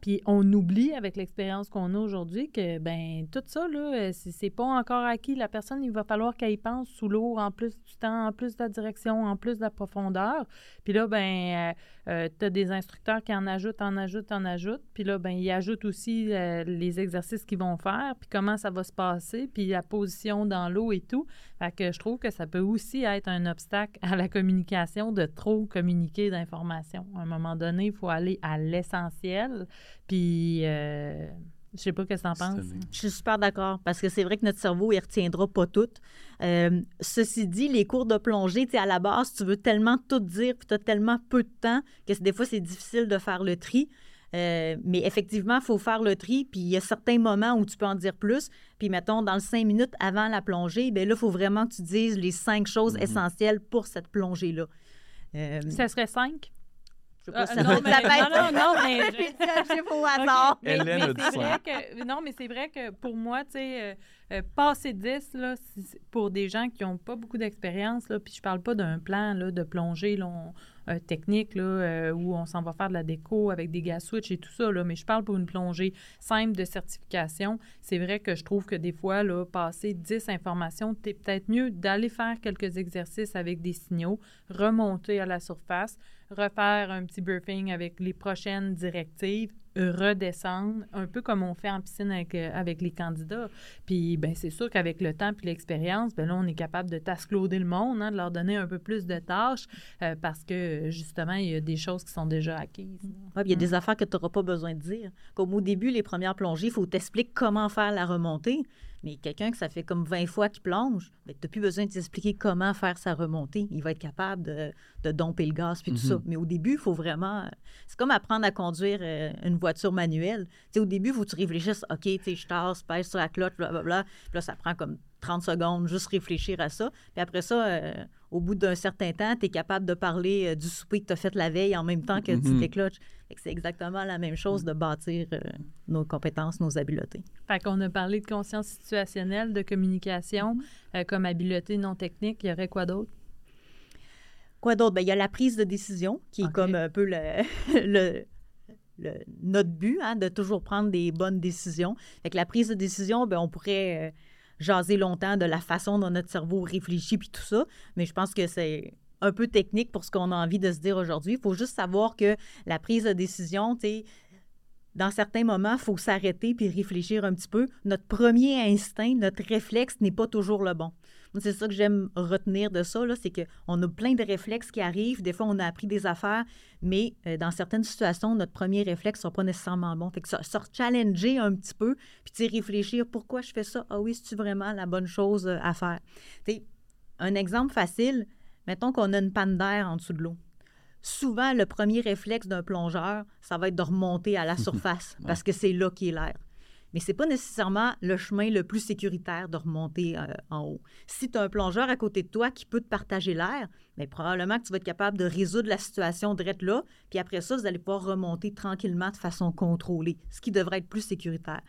Puis on oublie avec l'expérience qu'on a aujourd'hui que ben tout ça là, euh, c'est pas encore acquis. La personne, il va falloir qu'elle y pense sous l'eau en plus du temps, en plus de la direction, en plus de la profondeur. Puis là, ben euh, euh, tu as des instructeurs qui en ajoutent, en ajoutent, en ajoutent. Puis là, ben ils ajoutent aussi les exercices qu'ils vont faire, puis comment ça va se passer, puis la position dans l'eau et tout. Fait que je trouve que ça peut aussi être un obstacle à la communication de trop communiquer d'informations. À un moment donné, il faut aller à l'essentiel. Puis, euh, je sais pas ce que tu en penses. Je suis super d'accord parce que c'est vrai que notre cerveau, il retiendra pas tout. Euh, ceci dit, les cours de plongée, tu à la base, tu veux tellement tout dire puis tu as tellement peu de temps que des fois, c'est difficile de faire le tri. Euh, mais effectivement, il faut faire le tri, puis il y a certains moments où tu peux en dire plus. Puis, mettons, dans le cinq minutes avant la plongée, bien là, il faut vraiment que tu dises les cinq choses mm-hmm. essentielles pour cette plongée-là. Euh, ça serait cinq? Je sais pas euh, non, mais, non, non, non, mais... je au hasard. Okay. non, mais c'est vrai que pour moi, tu sais, euh, passer 10, là, pour des gens qui n'ont pas beaucoup d'expérience, puis je parle pas d'un plan là, de plongée là, euh, technique là, euh, où on s'en va faire de la déco avec des gas switch et tout ça, là, mais je parle pour une plongée simple de certification. C'est vrai que je trouve que des fois, là, passer 10 informations, c'est peut-être mieux d'aller faire quelques exercices avec des signaux, remonter à la surface, refaire un petit briefing avec les prochaines directives, redescendre, un peu comme on fait en piscine avec, euh, avec les candidats. Puis, ben c'est sûr qu'avec le temps puis l'expérience, ben là, on est capable de tascloder le monde, hein, de leur donner un peu plus de tâches euh, parce que, justement, il y a des choses qui sont déjà acquises. il y a des affaires que tu n'auras pas besoin de dire. Comme au début, les premières plongées, il faut t'expliquer comment faire la remontée. Mais quelqu'un que ça fait comme 20 fois qu'il plonge, ben, tu n'as plus besoin de t'expliquer comment faire sa remontée. Il va être capable de, de domper le gaz puis tout ça. Mhm. Mais au début, il faut vraiment. C'est comme apprendre à conduire euh, une voiture manuelle. au début, il faut que tu réfléchisses OK, je tasse, pèse sur la cloche, blablabla. Puis là, ça prend comme 30 secondes, juste réfléchir à ça. Puis après ça, euh, au bout d'un certain temps, tu es capable de parler euh, du souper que tu as fait la veille en même temps que tu mhm. t'écloches. C'est exactement la même chose de bâtir euh, nos compétences, nos habiletés. Fait qu'on a parlé de conscience situationnelle, de communication, mhm. comme habileté non technique. Il y aurait quoi d'autre? Quoi d'autre? Bien, il y a la prise de décision, qui est comme un peu le, notre but, hein, de toujours prendre des bonnes décisions. Fait que la prise de décision, bien, on pourrait jaser longtemps de la façon dont notre cerveau réfléchit puis tout ça, mais je pense que c'est un peu technique pour ce qu'on a envie de se dire aujourd'hui. Il faut juste savoir que la prise de décision, tu sais, dans certains moments, il faut s'arrêter puis réfléchir un petit peu. Notre premier instinct, notre réflexe n'est pas toujours le bon. C'est ça que j'aime retenir de ça, c'est qu'on a plein de réflexes qui arrivent. Des fois, on a appris des affaires, mais euh, dans certaines situations, notre premier réflexe ne sera pas nécessairement bon. Fait que ça, challenger un petit peu, puis réfléchir pourquoi je fais ça? Ah oui, c'est vraiment la bonne chose euh, à faire? un exemple facile, mettons qu'on a une panne d'air en dessous de l'eau souvent, le premier réflexe d'un plongeur, ça va être de remonter à la surface parce que c'est là qu'est l'air. Mais ce n'est pas nécessairement le chemin le plus sécuritaire de remonter euh, en haut. Si tu as un plongeur à côté de toi qui peut te partager l'air, mais ben, probablement que tu vas être capable de résoudre la situation direct là, puis après ça, vous allez pouvoir remonter tranquillement de façon contrôlée, ce qui devrait être plus sécuritaire.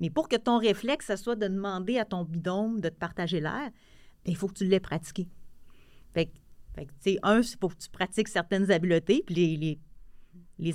Mais pour que ton réflexe, ça soit de demander à ton bidon de te partager l'air, ben, il faut que tu l'aies pratiqué. Un, c'est pour que tu pratiques certaines habiletés, puis les,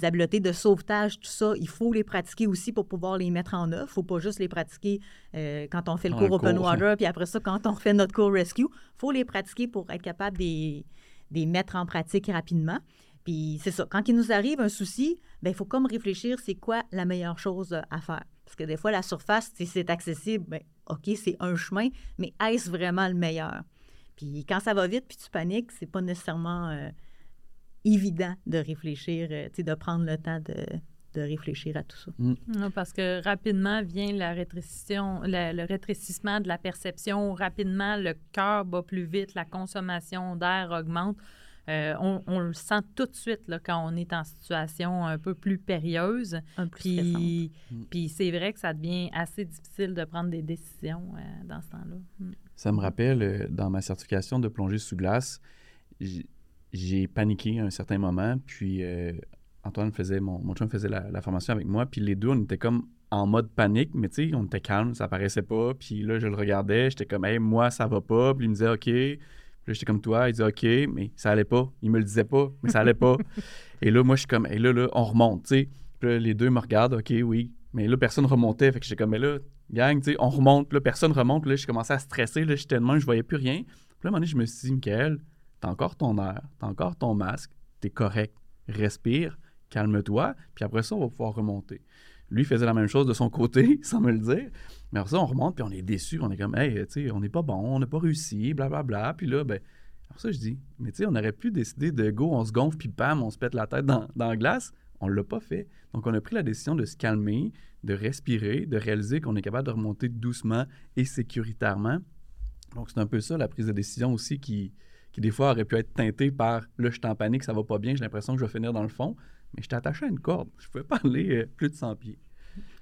habiletés de sauvetage, tout ça, il faut les pratiquer aussi pour pouvoir les mettre en œuvre. Il ne faut pas juste les pratiquer euh, quand on fait le cours Open Water, puis après ça, quand on fait notre cours Rescue. Il faut les pratiquer pour être capable de les mettre en pratique rapidement. Puis c'est ça, quand il nous arrive un souci, ben il faut comme réfléchir, c'est quoi la meilleure chose à faire? Parce que des fois, la surface, si c'est accessible, bien, OK, c'est un chemin, mais est-ce vraiment le meilleur? Puis quand ça va vite, puis tu paniques, c'est pas nécessairement euh, évident de réfléchir, euh, de prendre le temps de, de réfléchir à tout ça. Mm. parce que rapidement vient la rétrécition, le, rétrécissement de la perception, rapidement le cœur bat plus vite, la consommation d'air augmente. Euh, on, le sent tout de suite là, quand on est en situation un peu plus périlleuse. Un puis, mm. puis c'est vrai que ça devient assez difficile de prendre des décisions euh, dans ce temps-là. Mm. Ça me rappelle, dans ma certification de plongée sous glace, j'ai paniqué à un certain moment, puis Antoine faisait, mon, mon chum faisait la, formation avec moi, puis les deux, on était comme en mode panique, mais tu sais, on était calme, ça paraissait pas. Puis là, je le regardais, j'étais comme, hey, moi, ça va pas. Puis il me disait, OK. Puis là, j'étais comme toi, il disait, OK, mais ça allait pas. Il me le disait pas, mais ça allait pas. Et là, moi, je suis comme, hey, là, là, on remonte, tu sais. Puis là, les deux me regardent, OK, oui. Mais là, personne remontait. Fait que j'étais comme, mais là, gang, tu sais, on remonte. Là, personne remonte. Là, j'ai commencé à stresser. Là, j'étais tellement, je voyais plus rien. Puis là, à un moment donné, je me suis dit, Michael, t'as encore ton air, t'as encore ton masque, t'es correct. Respire calme-toi, puis après ça, on va pouvoir remonter. Lui faisait la même chose de son côté, sans me le dire. Mais après ça, on remonte, puis on est déçu. On est comme, hey, tu sais, on n'est pas bon, on n'a pas réussi, blablabla. Bla, bla. Puis là, ben, après ça, je dis, mais tu sais, on aurait pu décider de go, on se gonfle, puis bam, on se pète la tête dans, dans la glace. On ne l'a pas fait. Donc, on a pris la décision de se calmer, de respirer, de réaliser qu'on est capable de remonter doucement et sécuritairement. Donc, c'est un peu ça, la prise de décision aussi, qui, qui des fois aurait pu être teintée par là, je suis en panique, ça va pas bien, j'ai l'impression que je vais finir dans le fond mais j'étais attaché à une corde. Je pouvais pas aller euh, plus de 100 pieds.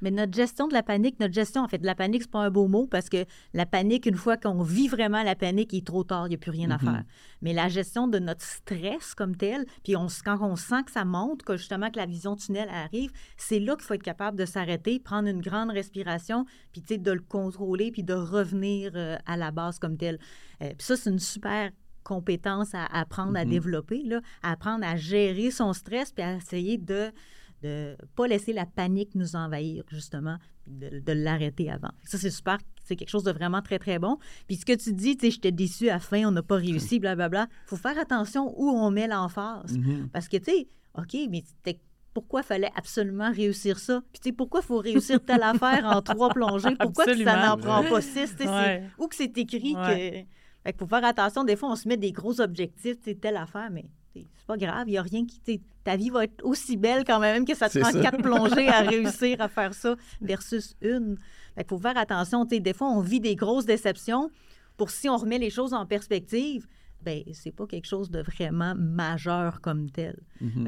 Mais notre gestion de la panique, notre gestion, en fait, de la panique, c'est pas un beau mot parce que la panique, une fois qu'on vit vraiment la panique, il est trop tard, il n'y a plus rien à mm-hmm. faire. Mais la gestion de notre stress comme tel, puis on, quand on sent que ça monte, que justement que la vision tunnel arrive, c'est là qu'il faut être capable de s'arrêter, prendre une grande respiration, puis de le contrôler, puis de revenir euh, à la base comme tel. Euh, puis ça, c'est une super compétence à apprendre à mm-hmm. développer, là, à apprendre à gérer son stress, puis à essayer de ne pas laisser la panique nous envahir, justement, de, l'arrêter avant. Ça, c'est super. C'est quelque chose de vraiment très, très bon. Puis ce que tu dis, tu sais, j'étais déçu à la fin, on n'a pas réussi, blablabla. Il faut faire attention où on met l'emphase. Mm-hmm. Parce que, tu sais, OK, mais pourquoi fallait absolument réussir ça? Puis, tu sais, pourquoi il faut réussir telle affaire en trois plongées? Pourquoi ça n'en prend pas six? Ouais. Où que c'est écrit que fait faut faire attention. Des fois, on se met des gros objectifs, c'est telle affaire, mais c'est pas grave. Il n'y a rien qui. Ta vie va être aussi belle quand même que ça te prend quatre plongées à réussir à faire ça versus une. Fait faut faire attention. des fois, on vit des grosses déceptions pour si on remet les choses en perspective ben c'est pas quelque chose de vraiment majeur comme tel. Mm-hmm.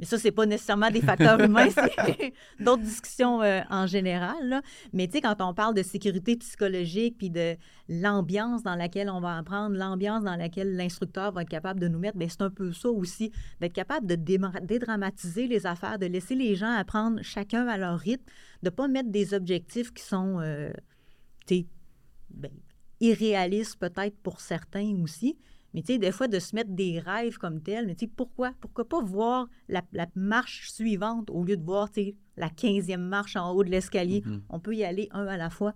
mais ça, c'est pas nécessairement des facteurs humains, c'est d'autres discussions euh, en général. Là. Mais tu sais, quand on parle de sécurité psychologique puis de l'ambiance dans laquelle on va apprendre, l'ambiance dans laquelle l'instructeur va être capable de nous mettre, bien, c'est un peu ça aussi, d'être capable de dédramatiser les affaires, de laisser les gens apprendre chacun à leur rythme, de pas mettre des objectifs qui sont, euh, ben, irréalistes peut-être pour certains aussi, mais tu sais, des fois, de se mettre des rêves comme tels, mais tu sais, pourquoi? Pourquoi pas voir la, marche suivante au lieu de voir, tu sais, la quinzième marche en haut de l'escalier? Mm-hmm. On peut y aller un à la fois.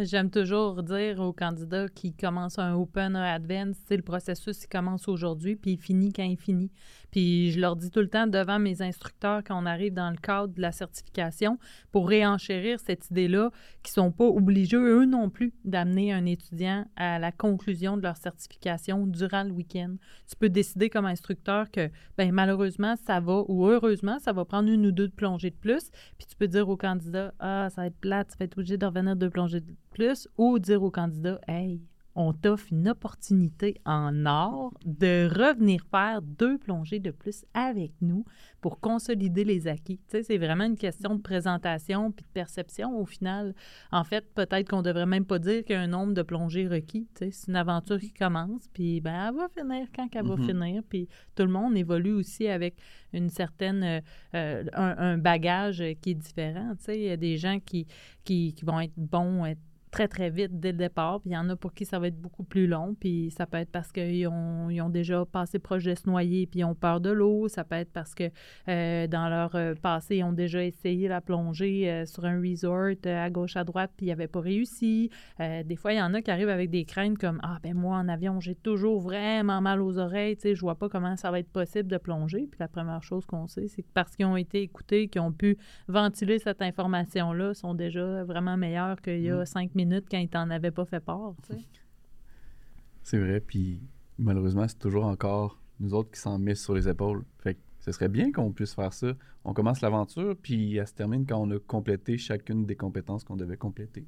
J'aime toujours dire aux candidats qui commencent un Open, un Advanced, le processus, il commence aujourd'hui, puis il finit quand il finit. Puis je leur dis tout le temps devant mes instructeurs quand on arrive dans le cadre de la certification pour réenchérir cette idée-là, qu'ils sont pas obligés, eux non plus, d'amener un étudiant à la conclusion de leur certification durant le week-end. Tu peux décider comme instructeur que, ben malheureusement, ça va, ou heureusement, ça va prendre une ou deux de plongées de plus, puis tu peux dire au candidat, ah, ça va être plate, tu vas être obligé de revenir deux plongées de plus, ou dire au candidat, hey, on t'offre une opportunité en or de revenir faire deux plongées de plus avec nous pour consolider les acquis. Tu sais, c'est vraiment une question de présentation puis de perception au final. En fait, peut-être qu'on devrait même pas dire qu'il y a un nombre de plongées requis. Tu sais, c'est une aventure qui commence, puis ben, elle va finir quand elle va mm-hmm. finir. Puis tout le monde évolue aussi avec une certaine euh, euh, un, bagage qui est différent. Tu sais, il y a des gens qui, qui, qui vont être bons, être très, très vite dès le départ. Puis il y en a pour qui ça va être beaucoup plus long. Puis ça peut être parce qu'ils ont, ils ont déjà passé proche de se noyer puis ils ont peur de l'eau. Ça peut être parce que euh, dans leur euh, passé, ils ont déjà essayé la plongée euh, sur un resort à gauche, à droite, puis ils n'avaient pas réussi. des fois, il y en a qui arrivent avec des craintes comme Ah, ben moi, en avion, j'ai toujours vraiment mal aux oreilles. Tu sais, je vois pas comment ça va être possible de plonger. Puis la première chose qu'on sait, c'est que parce qu'ils ont été écoutés, qu'ils ont pu ventiler cette information-là, sont déjà vraiment meilleurs qu'il y a mmh. cinq minutes quand il t'en avait pas fait part. Tu sais. C'est vrai, puis malheureusement, c'est toujours encore nous autres qui s'en met sur les épaules. Fait que ce serait bien qu'on puisse faire ça. On commence l'aventure, puis elle se termine quand on a complété chacune des compétences qu'on devait compléter.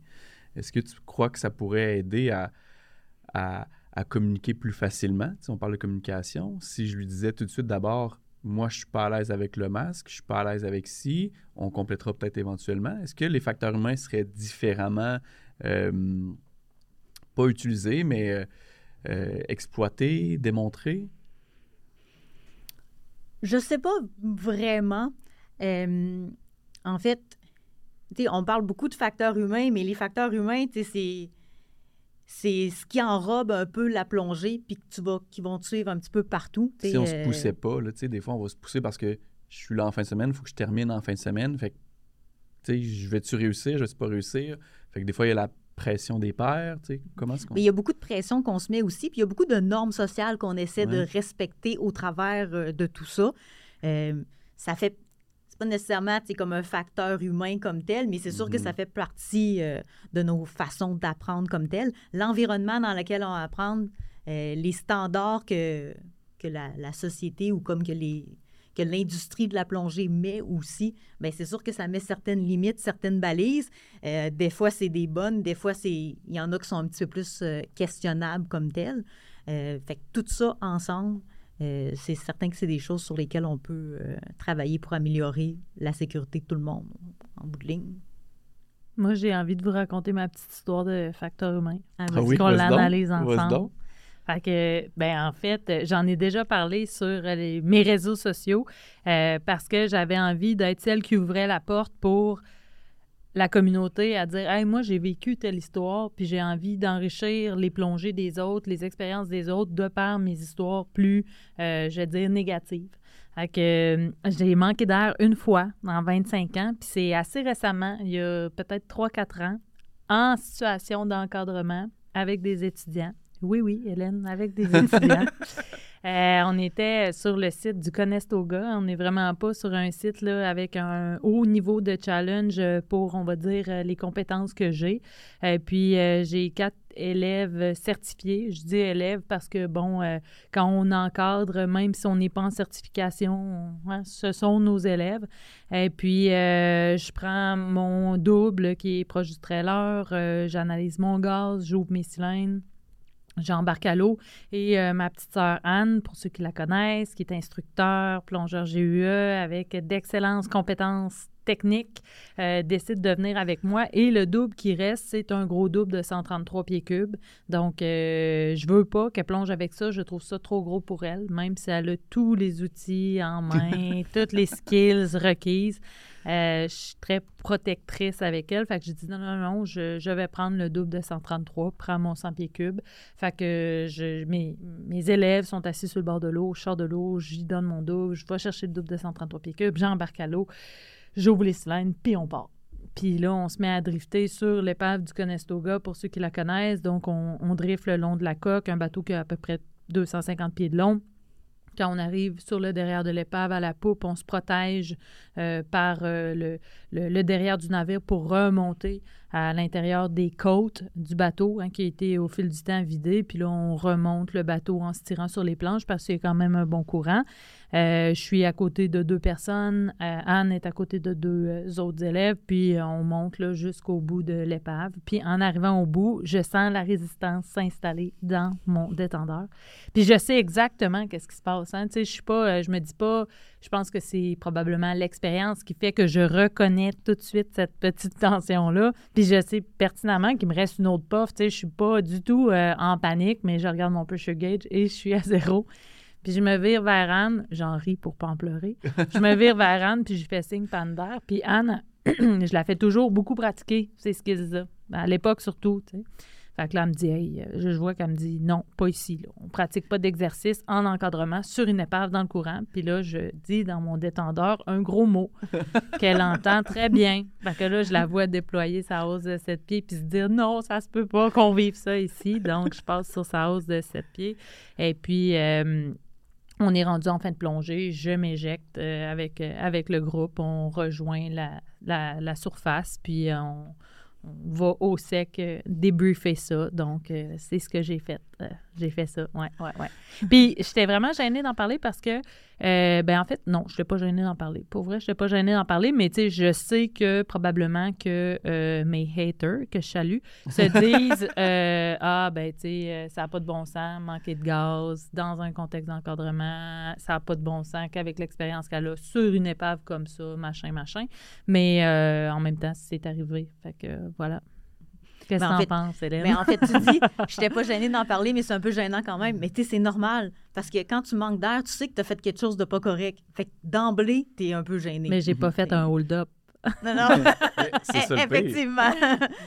Est-ce que tu crois que ça pourrait aider à, à, communiquer plus facilement? Si on parle de communication. Si je lui disais tout de suite d'abord, moi, je suis pas à l'aise avec le masque, je suis pas à l'aise avec ci, on complétera peut-être éventuellement. Est-ce que les facteurs humains seraient différemment, pas utilisés, mais euh, euh, exploités, démontrés? Je sais pas vraiment. en fait, on parle beaucoup de facteurs humains, mais les facteurs humains, c'est c'est ce qui enrobe un peu la plongée, puis que tu vas, qui vont te suivre un petit peu partout. Si on se poussait pas, là, des fois, on va se pousser parce que je suis là en fin de semaine, il faut que je termine en fin de semaine. Fait que, je vais-tu réussir, je vais pas réussir? Fait que des fois, il y a la pression des pères, comment est-ce qu'on... Mais il y a beaucoup de pression qu'on se met aussi, puis il y a beaucoup de normes sociales qu'on essaie de respecter au travers euh, de tout ça. Euh, ça fait pas nécessairement comme un facteur humain comme tel, mais c'est sûr que ça mm-hmm. fait partie euh, de nos façons d'apprendre comme tel. L'environnement dans lequel on apprend, euh, les standards que, que la, société ou comme que les que l'industrie de la plongée met aussi, bien, c'est sûr que ça met certaines limites, certaines balises. Euh, des fois, c'est des bonnes, des fois, c'est il y en a qui sont un petit peu plus questionnables comme telles. fait que tout ça ensemble, euh, c'est certain que c'est des choses sur lesquelles on peut euh, travailler pour améliorer la sécurité de tout le monde en bout de ligne. Moi, j'ai envie de vous raconter ma petite histoire de facteur humain. Ah, ah qu'on l'analyse ensemble. Fait que, ben, en fait, j'en ai déjà parlé sur mes réseaux sociaux euh, parce que j'avais envie d'être celle qui ouvrait la porte pour la communauté à dire Hey, moi, j'ai vécu telle histoire, puis j'ai envie d'enrichir les plongées des autres, les expériences des autres, de par mes histoires plus, euh, je vais dire, négatives. euh, j'ai manqué d'air une fois en 25 ans, puis c'est assez récemment, il y a peut-être 3-4 ans, en situation d'encadrement avec des étudiants. Oui, oui, Hélène, avec des étudiants. Euh, on était sur le site du Conestoga. On n'est vraiment pas sur un site là, avec un haut niveau de challenge pour, on va dire, euh, les compétences que j'ai. Euh, puis, j'ai quatre élèves certifiés. Je dis élèves parce que, bon, quand on encadre, même si on n'est pas en certification, hein, ce sont nos élèves. Et puis, je prends mon double qui est proche du trailer, j'analyse mon gaz, j'ouvre mes cylindres, J'embarque à l'eau et euh, ma petite sœur Anne, pour ceux qui la connaissent, qui est instructeur, plongeur GUE avec d'excellentes compétences techniques, euh, décide de venir avec moi. Et le double qui reste, c'est un gros double de 133 pieds cubes. Donc, euh, je veux pas qu'elle plonge avec ça. Je trouve ça trop gros pour elle, même si elle a tous les outils en main, toutes les skills requises. Euh, je suis très protectrice avec elle. Fait que j'ai non, non, non, je, vais prendre le double de 133, prends mon 100 pieds cubes. Fait que je, mes, mes élèves sont assis sur le bord de l'eau, je sors de l'eau, j'y donne mon double, je vais chercher le double de 133 pieds cubes, j'embarque à l'eau, j'ouvre les cylindres, puis on part. Puis là, on se met à drifter sur l'épave du Conestoga, pour ceux qui la connaissent. Donc, on, on drifte le long de la coque, un bateau qui a à peu près 250 pieds de long. Quand on arrive sur le derrière de l'épave à la poupe, on se protège euh, par euh, le, le, derrière du navire pour remonter à l'intérieur des côtes du bateau hein, qui a été au fil du temps vidé. Puis là, on remonte le bateau en se tirant sur les planches parce qu'il y a quand même un bon courant. Euh, je suis à côté de deux personnes. Anne est à côté de deux autres élèves. Puis on monte jusqu'au bout de l'épave. Puis en arrivant au bout, je sens la résistance s'installer dans mon détendeur. Puis je sais exactement qu'est-ce qui se passe. Hein. Tu sais, je suis pas, je me dis pas, je pense que c'est probablement l'expérience qui fait que je reconnais tout de suite cette petite tension-là. Puis je sais pertinemment qu'il me reste une autre puff. Tu sais, je suis pas du tout euh, en panique, mais je regarde mon pressure gauge et je suis à zéro. Puis je me vire vers Anne, j'en ris pour pas en pleurer. Je me vire vers Anne, puis je fais signe panne Puis Anne, je la fais toujours beaucoup pratiquer, ces skills-là. À l'époque surtout. Fait que là, elle me dit, hey, euh, je, vois qu'elle me dit, non, pas ici. Là. On pratique pas d'exercice en encadrement sur une épave dans le courant. Puis là, je dis dans mon détendeur un gros mot qu'elle entend très bien. Fait que là, je la vois déployer sa hausse de 7 pieds puis se dire, non, ça se peut pas qu'on vive ça ici. Donc, je passe sur sa hausse de 7 pieds. Et puis, euh, on est rendu en fin de plongée, je m'éjecte euh, avec, avec le groupe, on rejoint la, la, la surface, puis on, on va au sec euh, débriefer ça. Donc, euh, c'est ce que j'ai fait. J'ai fait ça. Ouais, ouais, ouais. Puis j'étais vraiment gênée d'en parler parce que, euh, ben en fait, non, je n'étais pas gênée d'en parler. Pour vrai, je n'étais pas gênée d'en parler, mais tu sais, je sais que probablement que euh, mes haters, que je salue, se disent euh, Ah, ben tu sais, ça n'a pas de bon sens, manquer de gaz dans un contexte d'encadrement, ça n'a pas de bon sens qu'avec l'expérience qu'elle a sur une épave comme ça, machin, machin. Mais en même temps, c'est arrivé. Fait que voilà. Qu'est-ce que tu en penses, Hélène? Mais en fait, tu dis, je n'étais pas gênée d'en parler, mais c'est un peu gênant quand même. Mais tu sais, c'est normal. Parce que quand tu manques d'air, tu sais que tu as fait quelque chose de pas correct. Fait que d'emblée, tu es un peu gêné. Mais j'ai pas fait un hold-up. Non, non. c'est Effectivement.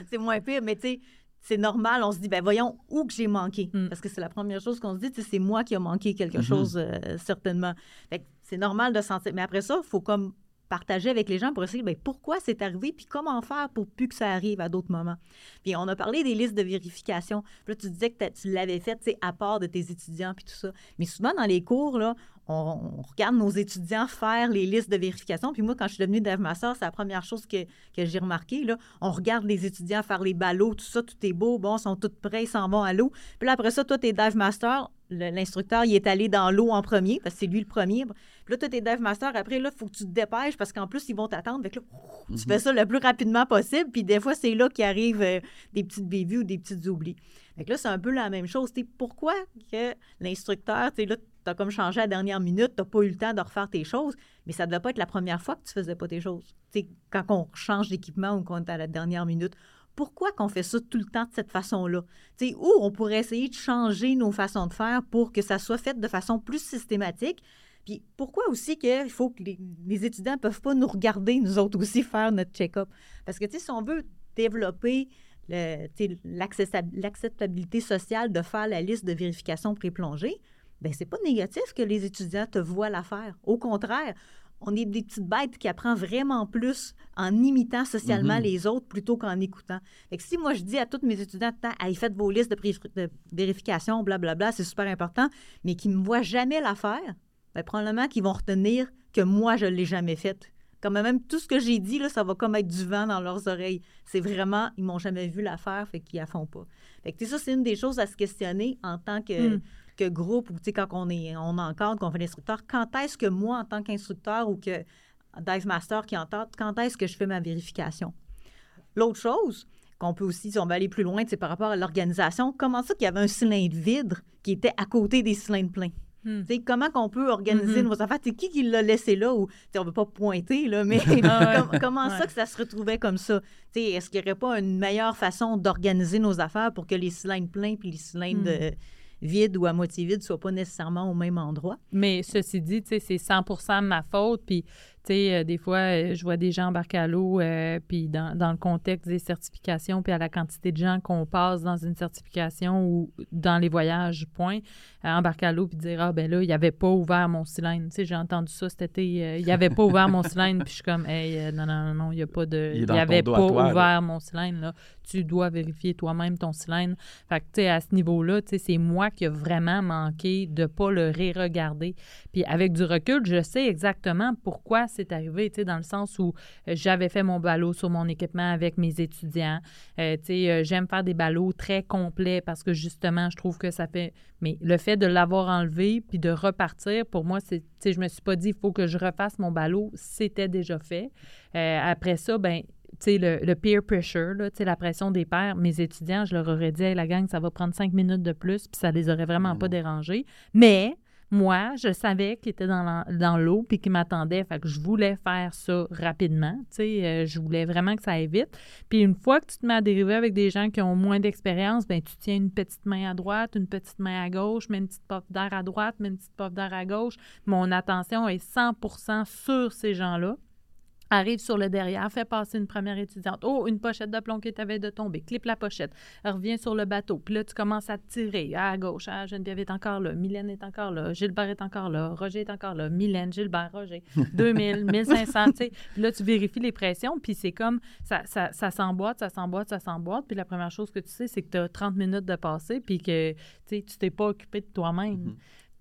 c'est moins pire, mais tu sais, c'est normal. On se dit, ben voyons où que j'ai manqué. Mm. Parce que c'est la première chose qu'on se dit, c'est moi qui ai manqué quelque mm-hmm. chose, euh, certainement. Fait que c'est normal de sentir. Mais après ça, il faut comme partager avec les gens pour essayer bien, pourquoi c'est arrivé, puis comment faire pour plus que ça arrive à d'autres moments. Puis on a parlé des listes de vérification. Puis là, tu disais que tu l'avais fait à part de tes étudiants, puis tout ça. Mais souvent, dans les cours, on, regarde nos étudiants faire les listes de vérification. Puis moi, quand je suis devenue dev master, c'est la première chose que, j'ai remarqué. On regarde les étudiants faire les ballots, tout ça, tout est beau, bon, ils sont tous prêts, ils s'en vont à l'eau. Puis là, après ça, toi, es dev master, l'instructeur, il est allé dans l'eau en premier, parce que c'est lui le premier. Puis là, toi, t'es dev master. Après, là, il faut que tu te dépêches parce qu'en plus, ils vont t'attendre. Fait là, tu fais mhm. ça le plus rapidement possible. Puis des fois, c'est là qu'arrivent euh, des petites bévues ou des petites oublis. Fait que là, c'est un peu la même chose. pourquoi que l'instructeur, tu là, tu as comme changé à la dernière minute, tu n'as pas eu le temps de refaire tes choses, mais ça ne devait pas être la première fois que tu faisais pas tes choses. sais, quand on change d'équipement ou qu'on est à la dernière minute, pourquoi qu'on fait ça tout le temps de cette façon-là? Ou on pourrait essayer de changer nos façons de faire pour que ça soit fait de façon plus systématique. Puis pourquoi aussi qu'il faut que les, étudiants ne peuvent pas nous regarder, nous autres aussi, faire notre check-up? Parce que si on veut développer l'acceptabilité sociale de faire la liste de vérification pré-plongée, bien, c'est pas négatif que les étudiants te voient la faire. Au contraire, on est des petites bêtes qui apprennent vraiment plus en imitant socialement mm-hmm. les autres plutôt qu'en écoutant. Fait que si moi je dis à tous mes étudiants, allez, faites vos listes de, vérification, blablabla, c'est super important, mais qu'ils ne me voient jamais la faire, bien, probablement qu'ils vont retenir que moi, je ne l'ai jamais faite. Comme même tout ce que j'ai dit, là, ça va comme être du vent dans leurs oreilles. C'est vraiment, ils m'ont jamais vu la faire, fait qu'ils la font pas. Fait que ça, c'est une des choses à se questionner en tant que, mm que groupe ou quand on est on encadre, qu'on fait l'instructeur, quand est-ce que moi, en tant qu'instructeur ou que dive master qui entend, quand est-ce que je fais ma vérification? L'autre chose qu'on peut aussi, si on veut aller plus loin, c'est par rapport à l'organisation, comment ça qu'il y avait un cylindre vide qui était à côté des cylindres pleins? Hmm. Comment qu'on peut organiser mm-hmm. nos affaires? C'est qui qui l'a laissé là? Ou on ne veut pas pointer, là, mais ah comment ça que ça se retrouvait comme ça? Est-ce qu'il n'y aurait pas une meilleure façon d'organiser nos affaires pour que les cylindres pleins puis les cylindres hmm vide ou à moitié vide ne soient pas nécessairement au même endroit? Mais ceci dit, c'est 100 ma faute. Puis tu sais, euh, des fois, euh, je vois des gens embarquer à l'eau, euh, puis dans, dans, le contexte des certifications, puis à la quantité de gens qu'on passe dans une certification ou dans les voyages, point, embarquer à l'eau puis dire Ah, ben là, il n'y avait pas ouvert mon cylindre. Tu sais, j'ai entendu ça cet été, il n'y avait pas ouvert mon cylindre, puis je suis comme Hey, non, non, non, il n'y a pas de. Il avait pas ouvert mon cylindre, là. Tu dois vérifier toi-même ton cylindre. Fait que, tu sais, à ce niveau-là, tu sais, c'est moi qui ai vraiment manqué de ne pas le ré-regarder. Puis avec du recul, je sais exactement pourquoi c'est arrivé, tu sais, dans le sens où euh, j'avais fait mon ballot sur mon équipement avec mes étudiants. Euh, tu sais, euh, j'aime faire des ballots très complets parce que justement, je trouve que ça fait. Mais le fait de l'avoir enlevé puis de repartir, pour moi, c'est. Je me suis pas dit, il faut que je refasse mon ballot. C'était déjà fait. après ça, ben sais, le, peer pressure, là, la pression des pairs, mes étudiants, je leur aurais dit, la gang, ça va prendre cinq minutes de plus, puis ça les aurait vraiment pas mmh. dérangés. Mais moi, je savais qu'il était dans l'eau puis qu'il m'attendait. Fait que je voulais faire ça rapidement. Euh, je voulais vraiment que ça aille vite. Puis une fois que tu te mets à dériver avec des gens qui ont moins d'expérience, ben tu tiens une petite main à droite, une petite main à gauche, mets une petite puff d'air à droite, mets une petite puff d'air à gauche. Mon attention est 100% sur ces gens-là arrive sur le derrière, fait passer une première étudiante. Oh, une pochette de plomb qui t'avait de tomber. Clip la pochette. Revient sur le bateau. Puis là, tu commences à tirer à gauche. Ah, Geneviève est encore là. Mylène est encore là. Gilbert est encore là. Roger est encore là. Mylène, Gilbert, Roger. 2000, 1500, tu sais. Puis là, tu vérifies les pressions. Puis c'est comme ça, ça, ça s'emboîte, ça s'emboîte, ça s'emboîte. Puis la première chose que tu sais, c'est que tu as 30 minutes de passer. Puis que tu t'es pas occupé de toi-même. Mm-hmm.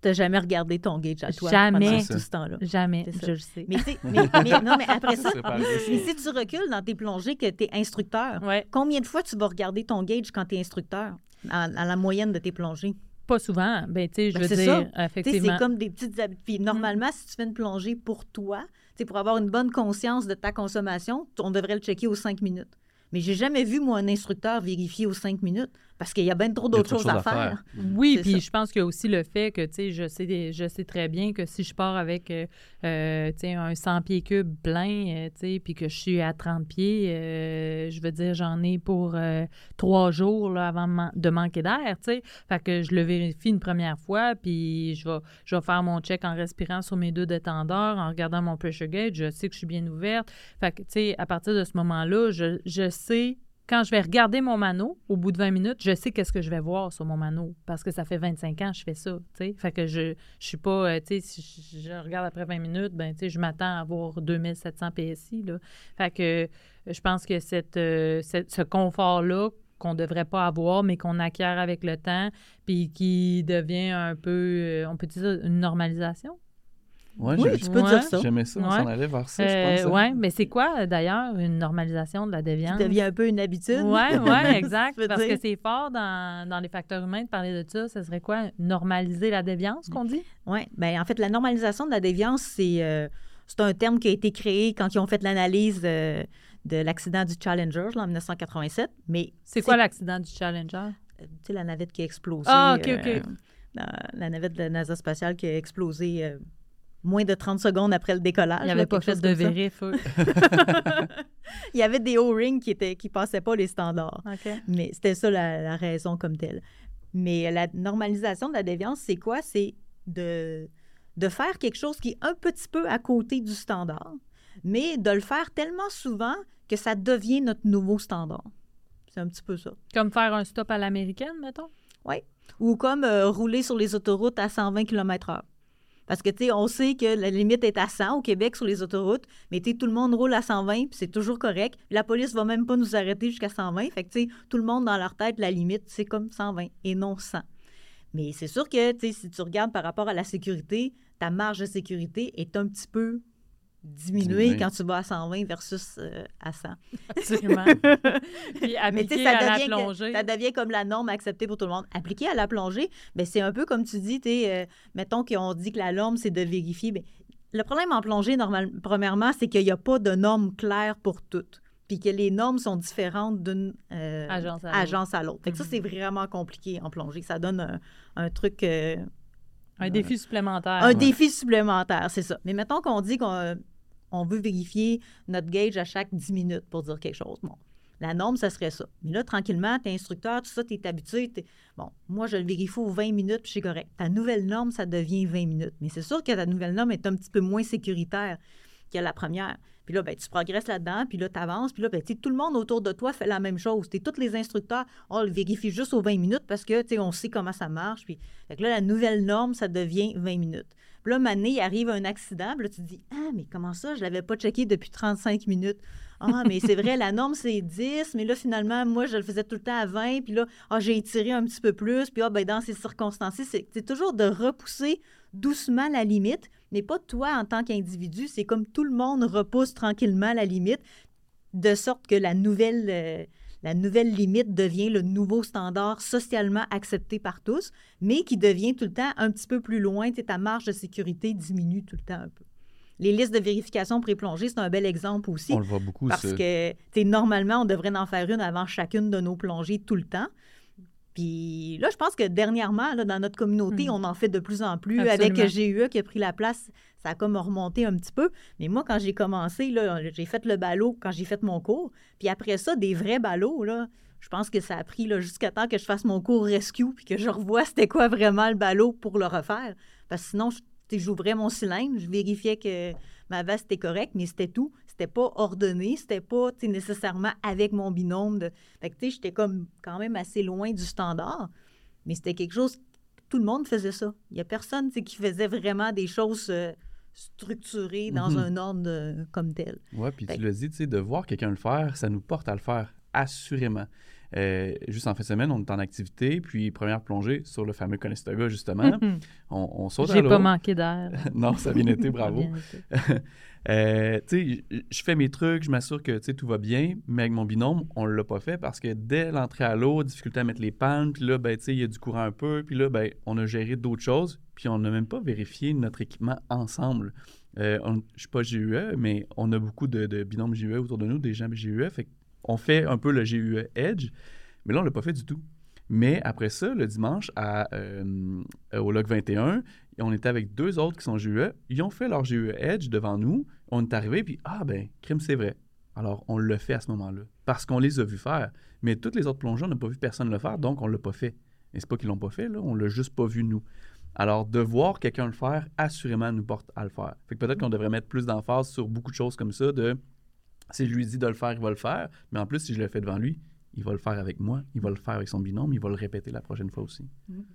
N'as jamais regardé ton gauge à toi jamais, tout ce temps-là. Jamais, je le sais. Mais, mais, mais, non, mais après ça, mais si tu recules dans tes plongées que tu es instructeur, combien de fois tu vas regarder ton gauge quand tu es instructeur, à, la moyenne de tes plongées? pas souvent. Ben, tu sais, je Ben, veux c'est dire, ça. effectivement. C'est comme des petites habitudes. Puis normalement, si tu fais une plongée pour toi, pour avoir une bonne conscience de ta consommation, on devrait le checker aux cinq minutes. Mais j'ai jamais vu, moi, un instructeur vérifier aux cinq minutes parce qu'il y a bien trop d'autres choses à faire. Oui, C'est puis je pense qu'il y a aussi le fait que, tu sais, je sais, je sais très bien que si je pars avec, euh, euh, tu sais, un 100 pieds cubes plein, euh, tu sais, puis que je suis à 30 pieds, euh, je veux dire, j'en ai pour euh, trois jours là, avant de manquer d'air, tu sais. Fait que je le vérifie une première fois, puis je vais, je vais faire mon check en respirant sur mes deux détendeurs, en regardant mon pressure gauge, je sais que je suis bien ouverte. Fait que, tu sais, à partir de ce moment-là, je, je sais quand je vais regarder mon mano, au bout de 20 minutes, je sais qu'est-ce que je vais voir sur mon mano parce que ça fait 25 ans que je fais ça. Fait que je, je suis pas, euh, tu sais, si je, regarde après 20 minutes, ben, tu je m'attends à avoir 2700 PSI, là. Fait que je pense que cette, euh, ce confort-là qu'on devrait pas avoir, mais qu'on acquiert avec le temps, puis qui devient un peu, euh, on peut dire une normalisation. Ouais, Oui, tu peux Ouais. dire ça. j'aimais ça. On Ouais. s'en allait vers ça, je Euh, pense. hein. ouais, mais c'est quoi, d'ailleurs, une normalisation de la déviance? Ça devient un peu une habitude. Oui, ouais, exact. Parce dire. que c'est fort dans, dans les facteurs humains de parler de ça. Ce serait quoi? Normaliser la déviance, qu'on dit? Oui, bien, en fait, la normalisation de la déviance, c'est euh, c'est un terme qui a été créé quand ils ont fait l'analyse euh, de l'accident du Challenger là, en 1987. Mais C'est quoi l'accident du Challenger? euh, tu sais, la navette qui a explosé. Ah, OK, OK. la, la navette de la NASA spatiale qui a explosé euh, moins de 30 secondes après le décollage. Il là, n'avait pas fait de vérif. Il y avait des O-rings qui ne qui passaient pas les standards. Mais c'était ça la, la raison comme telle. Mais la normalisation de la déviance, c'est quoi? C'est de, de faire quelque chose qui est un petit peu à côté du standard, mais de le faire tellement souvent que ça devient notre nouveau standard. C'est un petit peu ça. Comme faire un stop à l'américaine, mettons? Ou comme euh, rouler sur les autoroutes à 120 km/h. Parce que, tu sais, on sait que la limite est à 100 au Québec sur les autoroutes, mais tu sais, tout le monde roule à 120, puis c'est toujours correct. La police va même pas nous arrêter jusqu'à 120. Fait que, tu sais, tout le monde dans leur tête, la limite, c'est comme 120 et non 100. Mais c'est sûr que, tu sais, si tu regardes par rapport à la sécurité, ta marge de sécurité est un petit peu Diminuée. quand tu vas à 120 versus euh, à 100. Absolument. Puis Mais appliquer ça à la que- plongée. ça devient comme la norme acceptée pour tout le monde. Appliqué à la plongée, ben, c'est un peu comme tu dis, t'es, euh, mettons qu'on dit que la norme, c'est de vérifier. ben, le problème en plongée, normal, premièrement, c'est qu'il n'y a pas de norme claire pour toutes. Puis que les normes sont différentes d'une euh, Agence à l'autre. que ça, Mhm. c'est vraiment compliqué en plongée. Ça donne un, un truc. euh, Un défi supplémentaire. un défi supplémentaire, c'est ça. Mais mettons qu'on dit qu'on euh, on veut vérifier notre gauge à chaque 10 minutes pour dire quelque chose. Bon, la norme, ça serait ça. Mais là, tranquillement, t'es instructeur, tout ça, t'es habitué. Bon, moi, je le vérifie aux 20 minutes, puis c'est correct. Ta nouvelle norme, ça devient 20 minutes. Mais c'est sûr que ta nouvelle norme est un petit peu moins sécuritaire que la première. Puis là, ben, tu progresses là-dedans, puis là, tu avances, puis là, ben, tu tout le monde autour de toi fait la même chose. T'es tous les instructeurs, on le vérifie juste aux 20 minutes parce que, tu on sait comment ça marche. Puis, là, la nouvelle norme, ça devient 20 minutes. Puis là, maintenant, il arrive un accident, puis là, tu te dis, ah, mais comment ça, je l'avais pas checké depuis 35 minutes. Ah, mais c'est vrai, la norme, c'est 10, mais là, finalement, moi, je le faisais tout le temps à 20, puis là, ah, j'ai étiré un petit peu plus, puis ah, ben, dans ces circonstances c'est c'est toujours de repousser doucement la limite, mais pas toi en tant qu'individu, c'est comme tout le monde repousse tranquillement la limite, de sorte que la nouvelle, euh, la nouvelle limite devient le nouveau standard socialement accepté par tous, mais qui devient tout le temps un petit peu plus loin, tu sais, ta marge de sécurité diminue tout le temps un peu. Les listes de vérification pré-plongée, c'est un bel exemple aussi. On le voit beaucoup, Parce ça. que, tu sais, normalement, on devrait en faire une avant chacune de nos plongées tout le temps. Puis là, je pense que dernièrement, là, dans notre communauté, Mhm. on en fait de plus en plus. Absolument. Avec GUE qui a pris la place, ça a comme remonté un petit peu. Mais moi, quand j'ai commencé, j'ai fait le ballot quand j'ai fait mon cours. Puis après ça, des vrais ballots, là, je pense que ça a pris jusqu'à temps que je fasse mon cours rescue puis que je revoie c'était quoi vraiment le ballot pour le refaire. Parce que sinon, j'ouvrais mon cylindre, je vérifiais que ma veste était correcte, mais c'était tout. C'était pas ordonné, c'était pas nécessairement avec mon binôme. De... Fait que tu sais, j'étais comme quand même assez loin du standard, mais c'était quelque chose, tout le monde faisait ça. Il y a personne qui faisait vraiment des choses euh, structurées dans Mhm. un ordre euh, comme tel. Oui, puis tu l'as dit, tu sais, de voir quelqu'un le faire, ça nous porte à le faire, assurément. Euh, juste en fin de semaine, on est en activité, puis première plongée sur le fameux Conestoga, justement. on, on saute à J'ai l'eau. pas manqué d'air. non, ça a bien été, bravo. Euh, tu sais, je fais mes trucs, je m'assure que tout va bien, mais avec mon binôme, on l'a pas fait parce que dès l'entrée à l'eau, difficulté à mettre les pannes, puis là, ben, tu sais, il y a du courant un peu, puis là, ben, on a géré d'autres choses, puis on n'a même pas vérifié notre équipement ensemble. Euh, on- je suis pas GUE, mais on a beaucoup de, de binômes GUE autour de nous, des gens GUE, fait on fait un peu le GUE Edge, mais là, on l'a pas fait du tout. Mais après ça, le dimanche, euh, au Log 21, on était avec deux autres qui sont GUE. Ils ont fait leur GUE Edge devant nous. On est arrivé, puis ah ben, crime, c'est vrai. Alors, on l'a fait à ce moment-là. Parce qu'on les a vus faire. Mais toutes les autres plongeurs, on n'a pas vu personne le faire, donc on l'a pas fait. Et c'est pas qu'ils l'ont pas fait, là, on l'a juste pas vu nous. Alors, de voir quelqu'un le faire, assurément nous porte à le faire. Fait que peut-être qu'on devrait mettre plus d'emphase sur beaucoup de choses comme ça, de si je lui dis de le faire, il va le faire. Mais en plus, si je le fais devant lui, il va le faire avec moi, il va le faire avec son binôme, il va le répéter la prochaine fois aussi.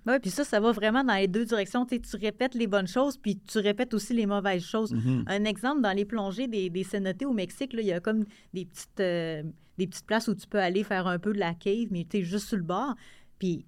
Oui, puis ça, ça va vraiment dans les deux directions. Tu sais, tu répètes les bonnes choses, puis tu répètes aussi les mauvaises choses. Mhm. Un exemple, dans les plongées des, des cénotés au Mexique, là, il y a comme des petites, euh, des petites places où tu peux aller faire un peu de la cave, mais tu es juste sur le bord. Puis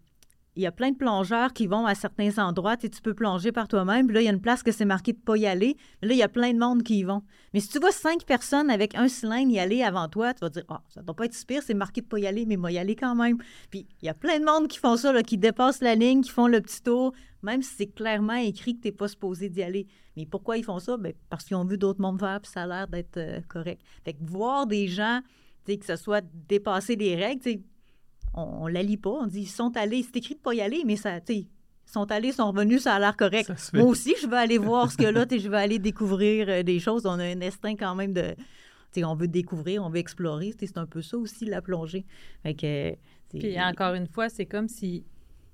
il y a plein de plongeurs qui vont à certains endroits. Sais, tu peux plonger par toi-même. Là, il y a une place que c'est marqué de pas y aller. Mais là, il y a plein de monde qui y vont. Mais si tu vois cinq personnes avec un cylindre y aller avant toi, tu vas dire Ah, ça doit pas être c'est marqué de pas y aller, mais moi y aller quand même. Puis il y a plein de monde qui font ça, là, qui dépassent la ligne, qui font le petit tour, même si c'est clairement écrit que tu n'es pas supposé d'y aller. Mais pourquoi ils font ça? Ben, parce qu'ils ont vu d'autres mondes faire, puis ça a l'air d'être euh, correct. Fait que voir des gens, que ce soit dépasser les règles, on, on la lit pas. On dit, ils sont allés, c'est écrit de pas y aller, mais ça, tu sont allés, sont revenus, ça a l'air correct. Moi aussi, je veux aller voir ce que là, tu je veux aller découvrir euh, des choses. On a un instinct quand même de. tu on veut découvrir, on veut explorer. Tu C'est un peu ça aussi, la plongée. Fait que, c'est- Puis encore une fois, c'est comme si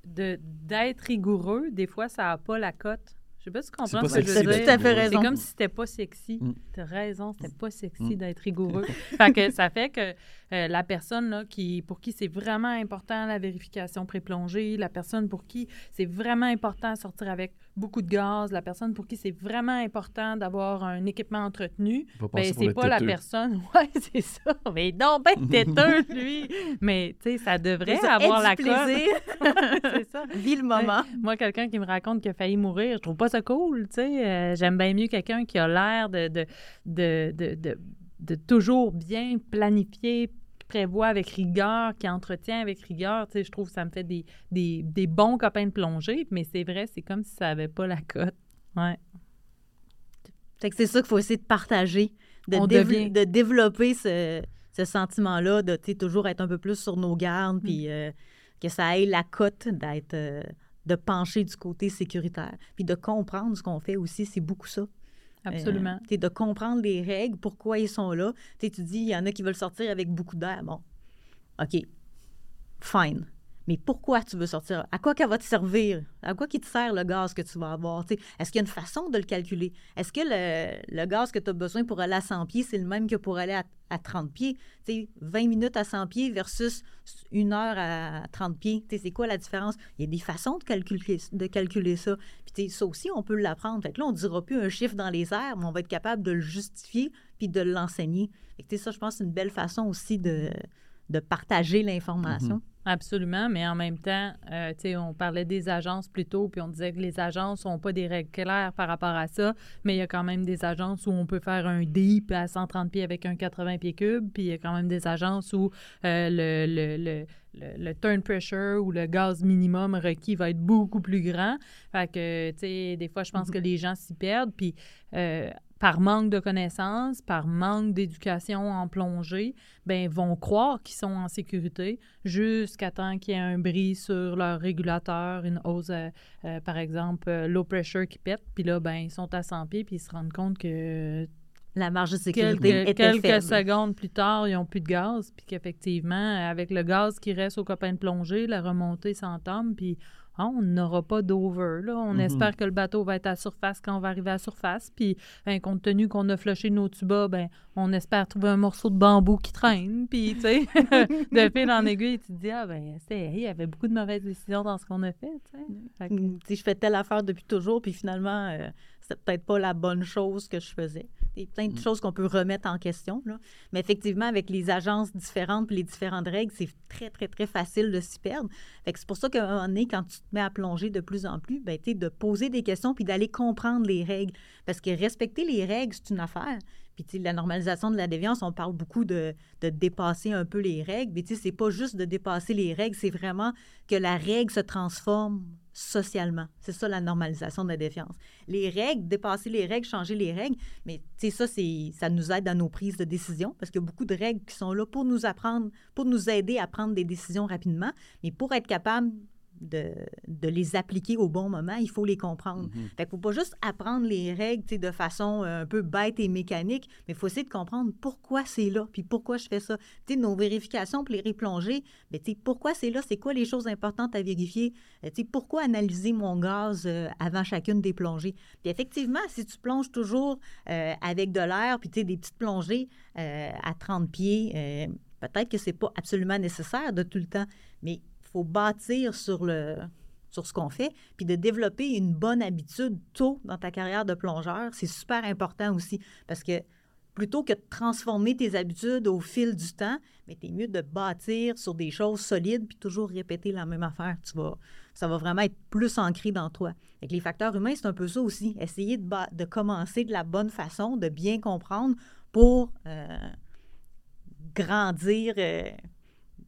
de d'être rigoureux, des fois, ça n'a pas la cote. Je sais pas si tu comprends ce que je veux dire. tout à fait rigoureux. raison. C'est comme si c'était pas sexy. Mm. T'as raison, c'était pas sexy Mm. d'être rigoureux. fait que ça fait que euh, la personne là, qui, pour qui c'est vraiment important la vérification pré-plongée, la personne pour qui c'est vraiment important de sortir avec beaucoup de gaz, la personne pour qui c'est vraiment important d'avoir un équipement entretenu, ben, c'est pas la personne. Ouais, c'est ça. Mais non, ben têteux, lui. Mais, tu sais, ça devrait ça, avoir la plaisir. c'est ça. Vis le moment. Moi, quelqu'un qui me raconte qu'il a failli mourir, je trouve pas ça cool, tu sais. Euh, J'aime bien mieux quelqu'un qui a l'air de, de, de, de, de- de toujours bien planifier, prévoit avec rigueur, qui entretient avec rigueur. Tu sais, je trouve que ça me fait des, des, des bons copains de plongée, mais c'est vrai, c'est comme si ça avait pas la cote. Ouais. Fait que c'est ça qu'il faut essayer de partager, de, devient- de développer ce, ce sentiment-là, de toujours être un peu plus sur nos Mm. gardes, puis euh, que ça ait la cote d'être, euh, de pencher du côté sécuritaire, puis de comprendre ce qu'on fait aussi, c'est beaucoup ça. Absolument. Euh, de comprendre les règles, pourquoi ils sont là. Tu sais, tu dis, il y en a qui veulent sortir avec beaucoup d'air. Bon, OK, fine. Mais pourquoi tu veux sortir? À quoi qu'elle va te servir? À quoi qui te sert le gaz que tu vas avoir? Est-ce qu'il y a une façon de le calculer? Est-ce que le, le gaz que tu as besoin pour aller à 100 pieds, c'est le même que pour aller à, à 30 pieds? Tu sais, 20 minutes à 100 pieds versus une heure à 30 pieds. C'est quoi la différence? Il y a des façons de calculer, de calculer ça. Puis ça aussi, on peut l'apprendre. Fait là, on ne dira plus un chiffre dans les airs, mais on va être capable de le justifier puis de l'enseigner. Sais, ça, je pense, c'est une belle façon aussi de, de partager l'information. Absolument, mais en même temps, euh, tu sais, on parlait des agences plus tôt, puis on disait que les agences n'ont pas des règles claires par rapport à ça, mais il y a quand même des agences où on peut faire un deep à 130 pieds avec un 80 pieds cubes, puis il y a quand même des agences où euh, le, le, le, le, le turn pressure ou le gaz minimum requis va être beaucoup plus grand. Fait que, tu sais, des fois, je pense que les gens s'y perdent, puis euh, par manque de connaissances, par manque d'éducation en plongée, ben vont croire qu'ils sont en sécurité jusqu'à temps qu'il y ait un bris sur leur régulateur, une hausse, euh, euh, par exemple, euh, low pressure qui pète, puis là, ben ils sont à 100 pieds, puis ils se rendent compte que La marge de sécurité quelques, était quelques faible. secondes plus tard, ils n'ont plus de gaz, puis qu'effectivement, avec le gaz qui reste au copain de plongée, la remontée s'entame, puis ah, on n'aura pas d'over. Là. On Mhm. espère que le bateau va être à surface quand on va arriver à surface. Puis, ben, compte tenu qu'on a flushé nos tubas, ben, on espère trouver un morceau de bambou qui traîne. Puis, tu sais, de fil en aiguille, tu te dis, ah, ben, il y avait beaucoup de mauvaises décisions dans ce qu'on a fait. tu que- Mm, je fais telle affaire depuis toujours, puis finalement, euh, c'est peut-être pas la bonne chose que je faisais. Il y a plein de Mm. choses qu'on peut remettre en question. Là. Mais effectivement, avec les agences différentes puis les différentes règles, c'est très, très, très facile de s'y perdre. C'est pour ça qu'à un moment donné, quand tu te mets à plonger de plus en plus, ben, de poser des questions puis d'aller comprendre les règles. Parce que respecter les règles, c'est une affaire. Puis, la normalisation de la déviance, on parle beaucoup de, de dépasser un peu les règles. Mais, tu sais, c'est pas juste de dépasser les règles, c'est vraiment que la règle se transforme socialement. C'est ça, la normalisation de la défiance. Les règles, dépasser les règles, changer les règles, mais, ça, c'est, ça nous aide dans nos prises de décision parce qu'il y a beaucoup de règles qui sont là pour nous apprendre, pour nous aider à prendre des décisions rapidement. Mais pour être capable de, de les appliquer au bon moment, il faut les comprendre. Mhm. Fait qu'il faut pas juste apprendre les règles de façon euh, un peu bête et mécanique, mais il faut essayer de comprendre pourquoi c'est là, puis pourquoi je fais ça. Nos vérifications pour les replongées, mais pourquoi c'est là, c'est quoi les choses importantes à vérifier, Euh, pourquoi analyser mon gaz euh, avant chacune des plongées? Puis effectivement, si tu plonges toujours euh, avec de l'air, puis des petites plongées euh, à 30 pieds, euh, peut-être que c'est pas absolument nécessaire de tout le temps, mais il faut bâtir sur le sur ce qu'on fait, puis de développer une bonne habitude tôt dans ta carrière de plongeur, c'est super important aussi, parce que plutôt que de transformer tes habitudes au fil du temps, mais t'es mieux de bâtir sur des choses solides, puis toujours répéter la même affaire. Tu vas, ça va vraiment être plus ancré dans toi. Les facteurs humains, c'est un peu ça aussi. Essayer de, de commencer de la bonne façon, de bien comprendre pour euh, grandir, euh,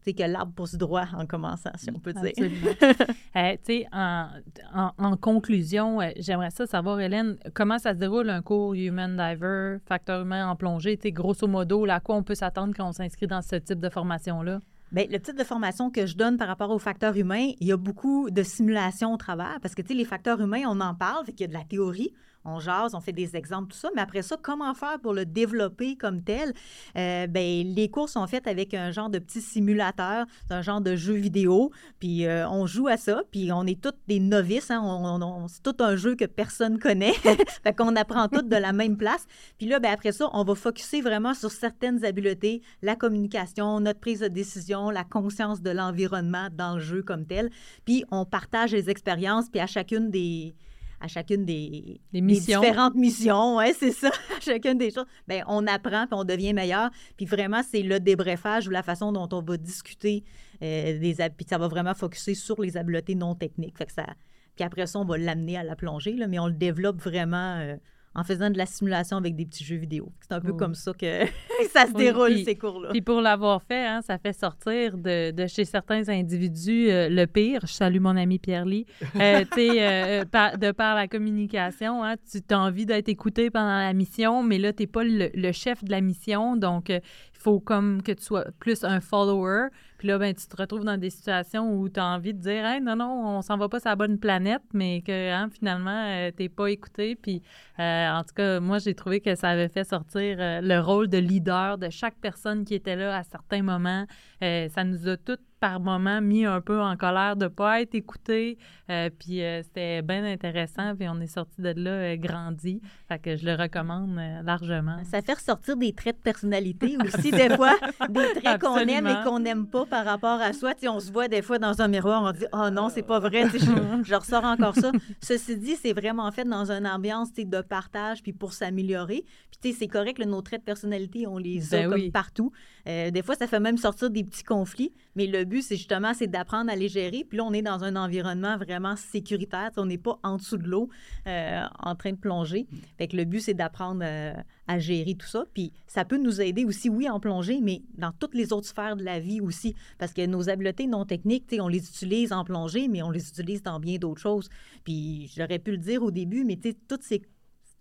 que l'arbre pousse droit en commençant, si on peut dire. Euh, en, en- en conclusion, euh, j'aimerais ça savoir, Hélène, comment ça se déroule un cours Human Diver, facteur humain en plongée? Grosso modo, là, à quoi on peut s'attendre quand on s'inscrit dans ce type de formation-là? Bien, le type de formation que je donne par rapport aux facteurs humains, il y a beaucoup de simulations au travers parce que, tu sais, les facteurs humains, on en parle, fait qu'il y a de la théorie, on jase, on fait des exemples, tout ça, mais après ça, comment faire pour le développer comme tel? Euh, ben, les cours sont faits avec un genre de petit simulateur, un genre de jeu vidéo, puis euh, on joue à ça, puis on est tous des novices, hein, on- c'est tout un jeu que personne connaît, fait qu'on apprend tous de la même place. Puis là, ben, après ça, on va focuser vraiment sur certaines habiletés, la communication, notre prise de décision, la conscience de l'environnement dans le jeu comme tel. Puis on partage les expériences, puis à chacune des à chacune des, missions. différentes missions, ouais, c'est ça, à chacune des choses, ben on apprend puis on devient meilleur. Puis vraiment, c'est le débriefage ou la façon dont on va discuter euh, des puis ça va vraiment focuser sur les habiletés non techniques. Fait que ça, puis après ça, on va l'amener à la plongée, là, mais on le développe vraiment euh, en faisant de la simulation avec des petits jeux vidéo. C'est un peu Oh. comme ça que ça se Oui, déroule, puis- ces cours-là. Puis pour l'avoir fait, hein, ça fait sortir de, de chez certains individus euh, le pire. Je salue mon ami Pierre-Ly. Euh, tu sais, euh, par- de par la communication, hein, tu as envie d'être écouté pendant la mission, mais là, tu n'es pas le, le chef de la mission. Donc, euh, il faut comme que tu sois plus un follower. Puis là, ben, tu te retrouves dans des situations où tu as envie de dire hey, non, non, on s'en va pas sur la bonne planète, mais que hein, finalement, tu n'es pas écouté. Puis euh, en tout cas, moi, j'ai trouvé que ça avait fait sortir euh, le rôle de leader de chaque personne qui était là à certains moments. Euh, ça nous a toutes, par moments, mis un peu en colère de ne pas être écoutés. Euh, puis euh, c'était bien intéressant. Puis on est sorti de là euh, grandi. Fait que je le recommande euh, largement. Ça fait ressortir des traits de personnalité aussi, des fois, des traits qu'on aime et qu'on n'aime pas par rapport à soi. Tu sais, on se voit des fois dans un miroir, on dit « Oh non, c'est pas vrai, je, je ressors encore ça. » Ceci dit, c'est vraiment fait dans une ambiance de partage puis pour s'améliorer. Puis c'est correct, là, nos traits de personnalité, on les a Ben comme oui. partout. Des fois, ça fait même sortir des petits conflits, mais le but, c'est justement c'est d'apprendre à les gérer. Puis là, on est dans un environnement vraiment sécuritaire. On n'est pas en dessous de l'eau euh, en train de plonger. Fait que le but, c'est d'apprendre euh, à gérer tout ça. Puis ça peut nous aider aussi, oui, en plongée, mais dans toutes les autres sphères de la vie aussi. Parce que nos habiletés non techniques, on les utilise en plongée, mais on les utilise dans bien d'autres choses. Puis j'aurais pu le dire au début, mais toutes ces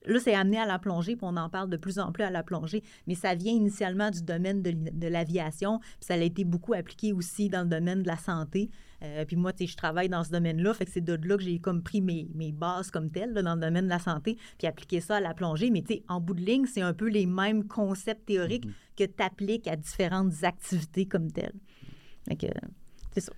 Là, c'est amené à la plongée, puis on en parle de plus en plus à la plongée, mais ça vient initialement du domaine de, de l'aviation, puis ça a été beaucoup appliqué aussi dans le domaine de la santé. Euh, puis moi, tu sais, je travaille dans ce domaine-là, fait que c'est de là que j'ai comme pris mes, mes bases comme telles là, dans le domaine de la santé, puis appliquer ça à la plongée. Mais tu sais, en bout de ligne, c'est un peu les mêmes concepts théoriques Mhm. que tu appliques à différentes activités comme telles. Fait que, c'est ça.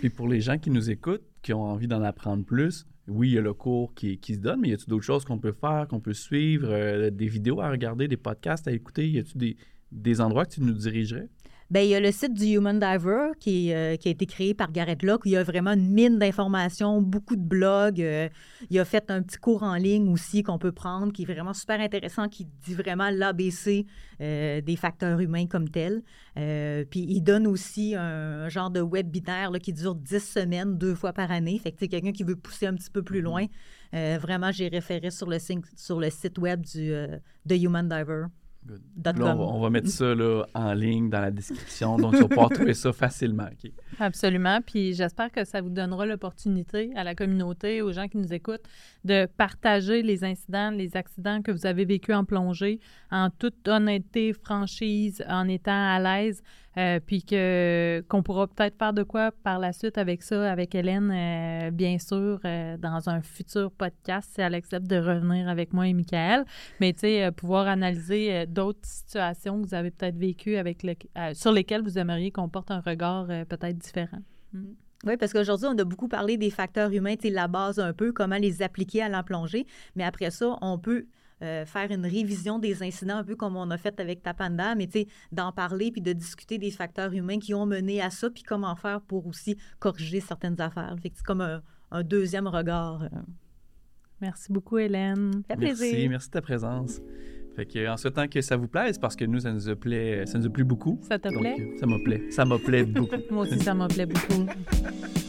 Puis pour les gens qui nous écoutent, qui ont envie d'en apprendre plus, oui, il y a le cours qui, se donne, mais y a-t-il d'autres choses qu'on peut faire, qu'on peut suivre, euh, des vidéos à regarder, des podcasts à écouter? Y a-t-il des endroits que tu nous dirigerais? Bien, il y a le site du Human Diver qui, euh, qui a été créé par Garrett Locke, où il y a vraiment une mine d'informations, beaucoup de blogs. Euh, il a fait un petit cours en ligne aussi qu'on peut prendre, qui est vraiment super intéressant, qui dit vraiment l'ABC euh, des facteurs humains comme tels. puis il donne aussi un, genre de webinaire là, qui dure 10 semaines, deux fois par année. Fait que quelqu'un qui veut pousser un petit peu plus loin, vraiment, j'ai référé sur le, sur le site web du, de Human Diver on, va, mettre ça en ligne dans la description, donc tu vas pouvoir trouver ça facilement. Absolument. Puis j'espère que ça vous donnera l'opportunité à la communauté, aux gens qui nous écoutent, de partager les incidents, les accidents que vous avez vécus en plongée en toute honnêteté, franchise, en étant à l'aise. Euh, puis que qu'on pourra peut-être faire de quoi par la suite avec ça, avec Hélène, euh, bien sûr, euh, dans un futur podcast, si elle accepte de revenir avec moi et Michael. Mais tu sais, pouvoir analyser d'autres situations que vous avez peut-être vécues avec le, sur lesquelles vous aimeriez qu'on porte un regard peut-être différent. Mm. Oui, parce qu'aujourd'hui, on a beaucoup parlé des facteurs humains, la base un peu, comment les appliquer à la plongée. Mais après ça, on peut euh, faire une révision des incidents, un peu comme on a fait avec Tapanda, mais d'en parler puis de discuter des facteurs humains qui ont mené à ça, puis comment faire pour aussi corriger certaines affaires. c'est comme un, deuxième regard. Euh. Merci beaucoup, Hélène. Ça plaisir. Merci, merci de ta présence. Fait que, en souhaitant que ça vous plaise, parce que nous, ça nous a plu, ça nous a plu beaucoup. Ça te plaît? ça m'a plu. Ça m'a plu beaucoup. Moi aussi, ça m'a plu beaucoup.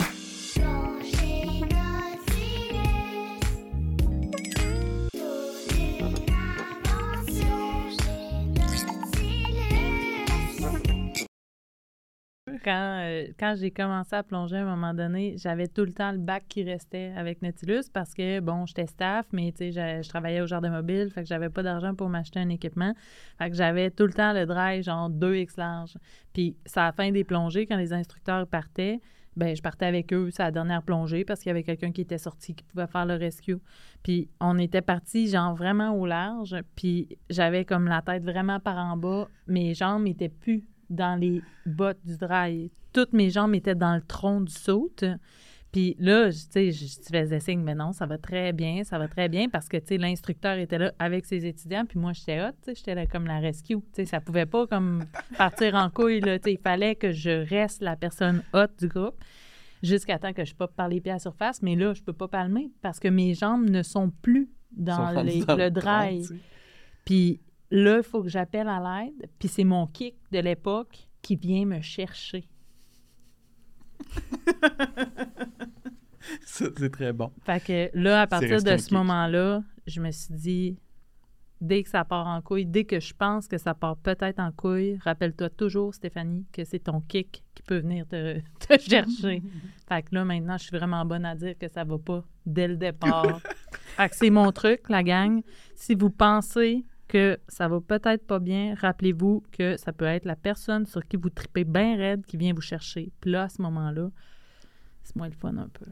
quand, euh, quand j'ai commencé à plonger à un moment donné, j'avais tout le temps le bac qui restait avec Nautilus parce que, bon, j'étais staff, mais tu sais, je travaillais au jardin mobile, fait que j'avais pas d'argent pour m'acheter un équipement. Fait que j'avais tout le temps le dry, genre 2X large. Puis, c'est à la fin des plongées, quand les instructeurs partaient, ben je partais avec eux, la dernière plongée parce qu'il y avait quelqu'un qui était sorti qui pouvait faire le rescue. Puis on était parti genre vraiment au large, puis j'avais comme la tête vraiment par en bas, mes jambes n'étaient plus dans les bottes du dry. Toutes mes jambes étaient dans le tronc du saut. Puis là, tu sais, je faisais signe, mais non, ça va très bien, ça va très bien parce que, tu sais, l'instructeur était là avec ses étudiants, puis moi, j'étais hot, tu sais, j'étais là comme la rescue. Tu sais, ça pouvait pas comme partir en couille, là, tu sais, il fallait que je reste la personne hot du groupe jusqu'à temps que je peux par les pieds à la surface, mais là, je peux pas palmer parce que mes jambes ne sont plus dans, le dry. Puis Là, il faut que j'appelle à l'aide, puis c'est mon kick de l'époque qui vient me chercher. c'est très bon. Fait que là, à partir de ce moment-là, je me suis dit, dès que ça part en couille, dès que je pense que ça part peut-être en couille, rappelle-toi toujours, Stéphanie, que c'est ton kick qui peut venir te, te chercher. fait que là, maintenant, je suis vraiment bonne à dire que ça va pas dès le départ. fait que c'est mon truc, la gang. Si vous pensez que ça va peut-être pas bien, rappelez-vous que ça peut être la personne sur qui vous tripez bien raide qui vient vous chercher. Puis là, à ce moment-là, c'est moins le fun un peu.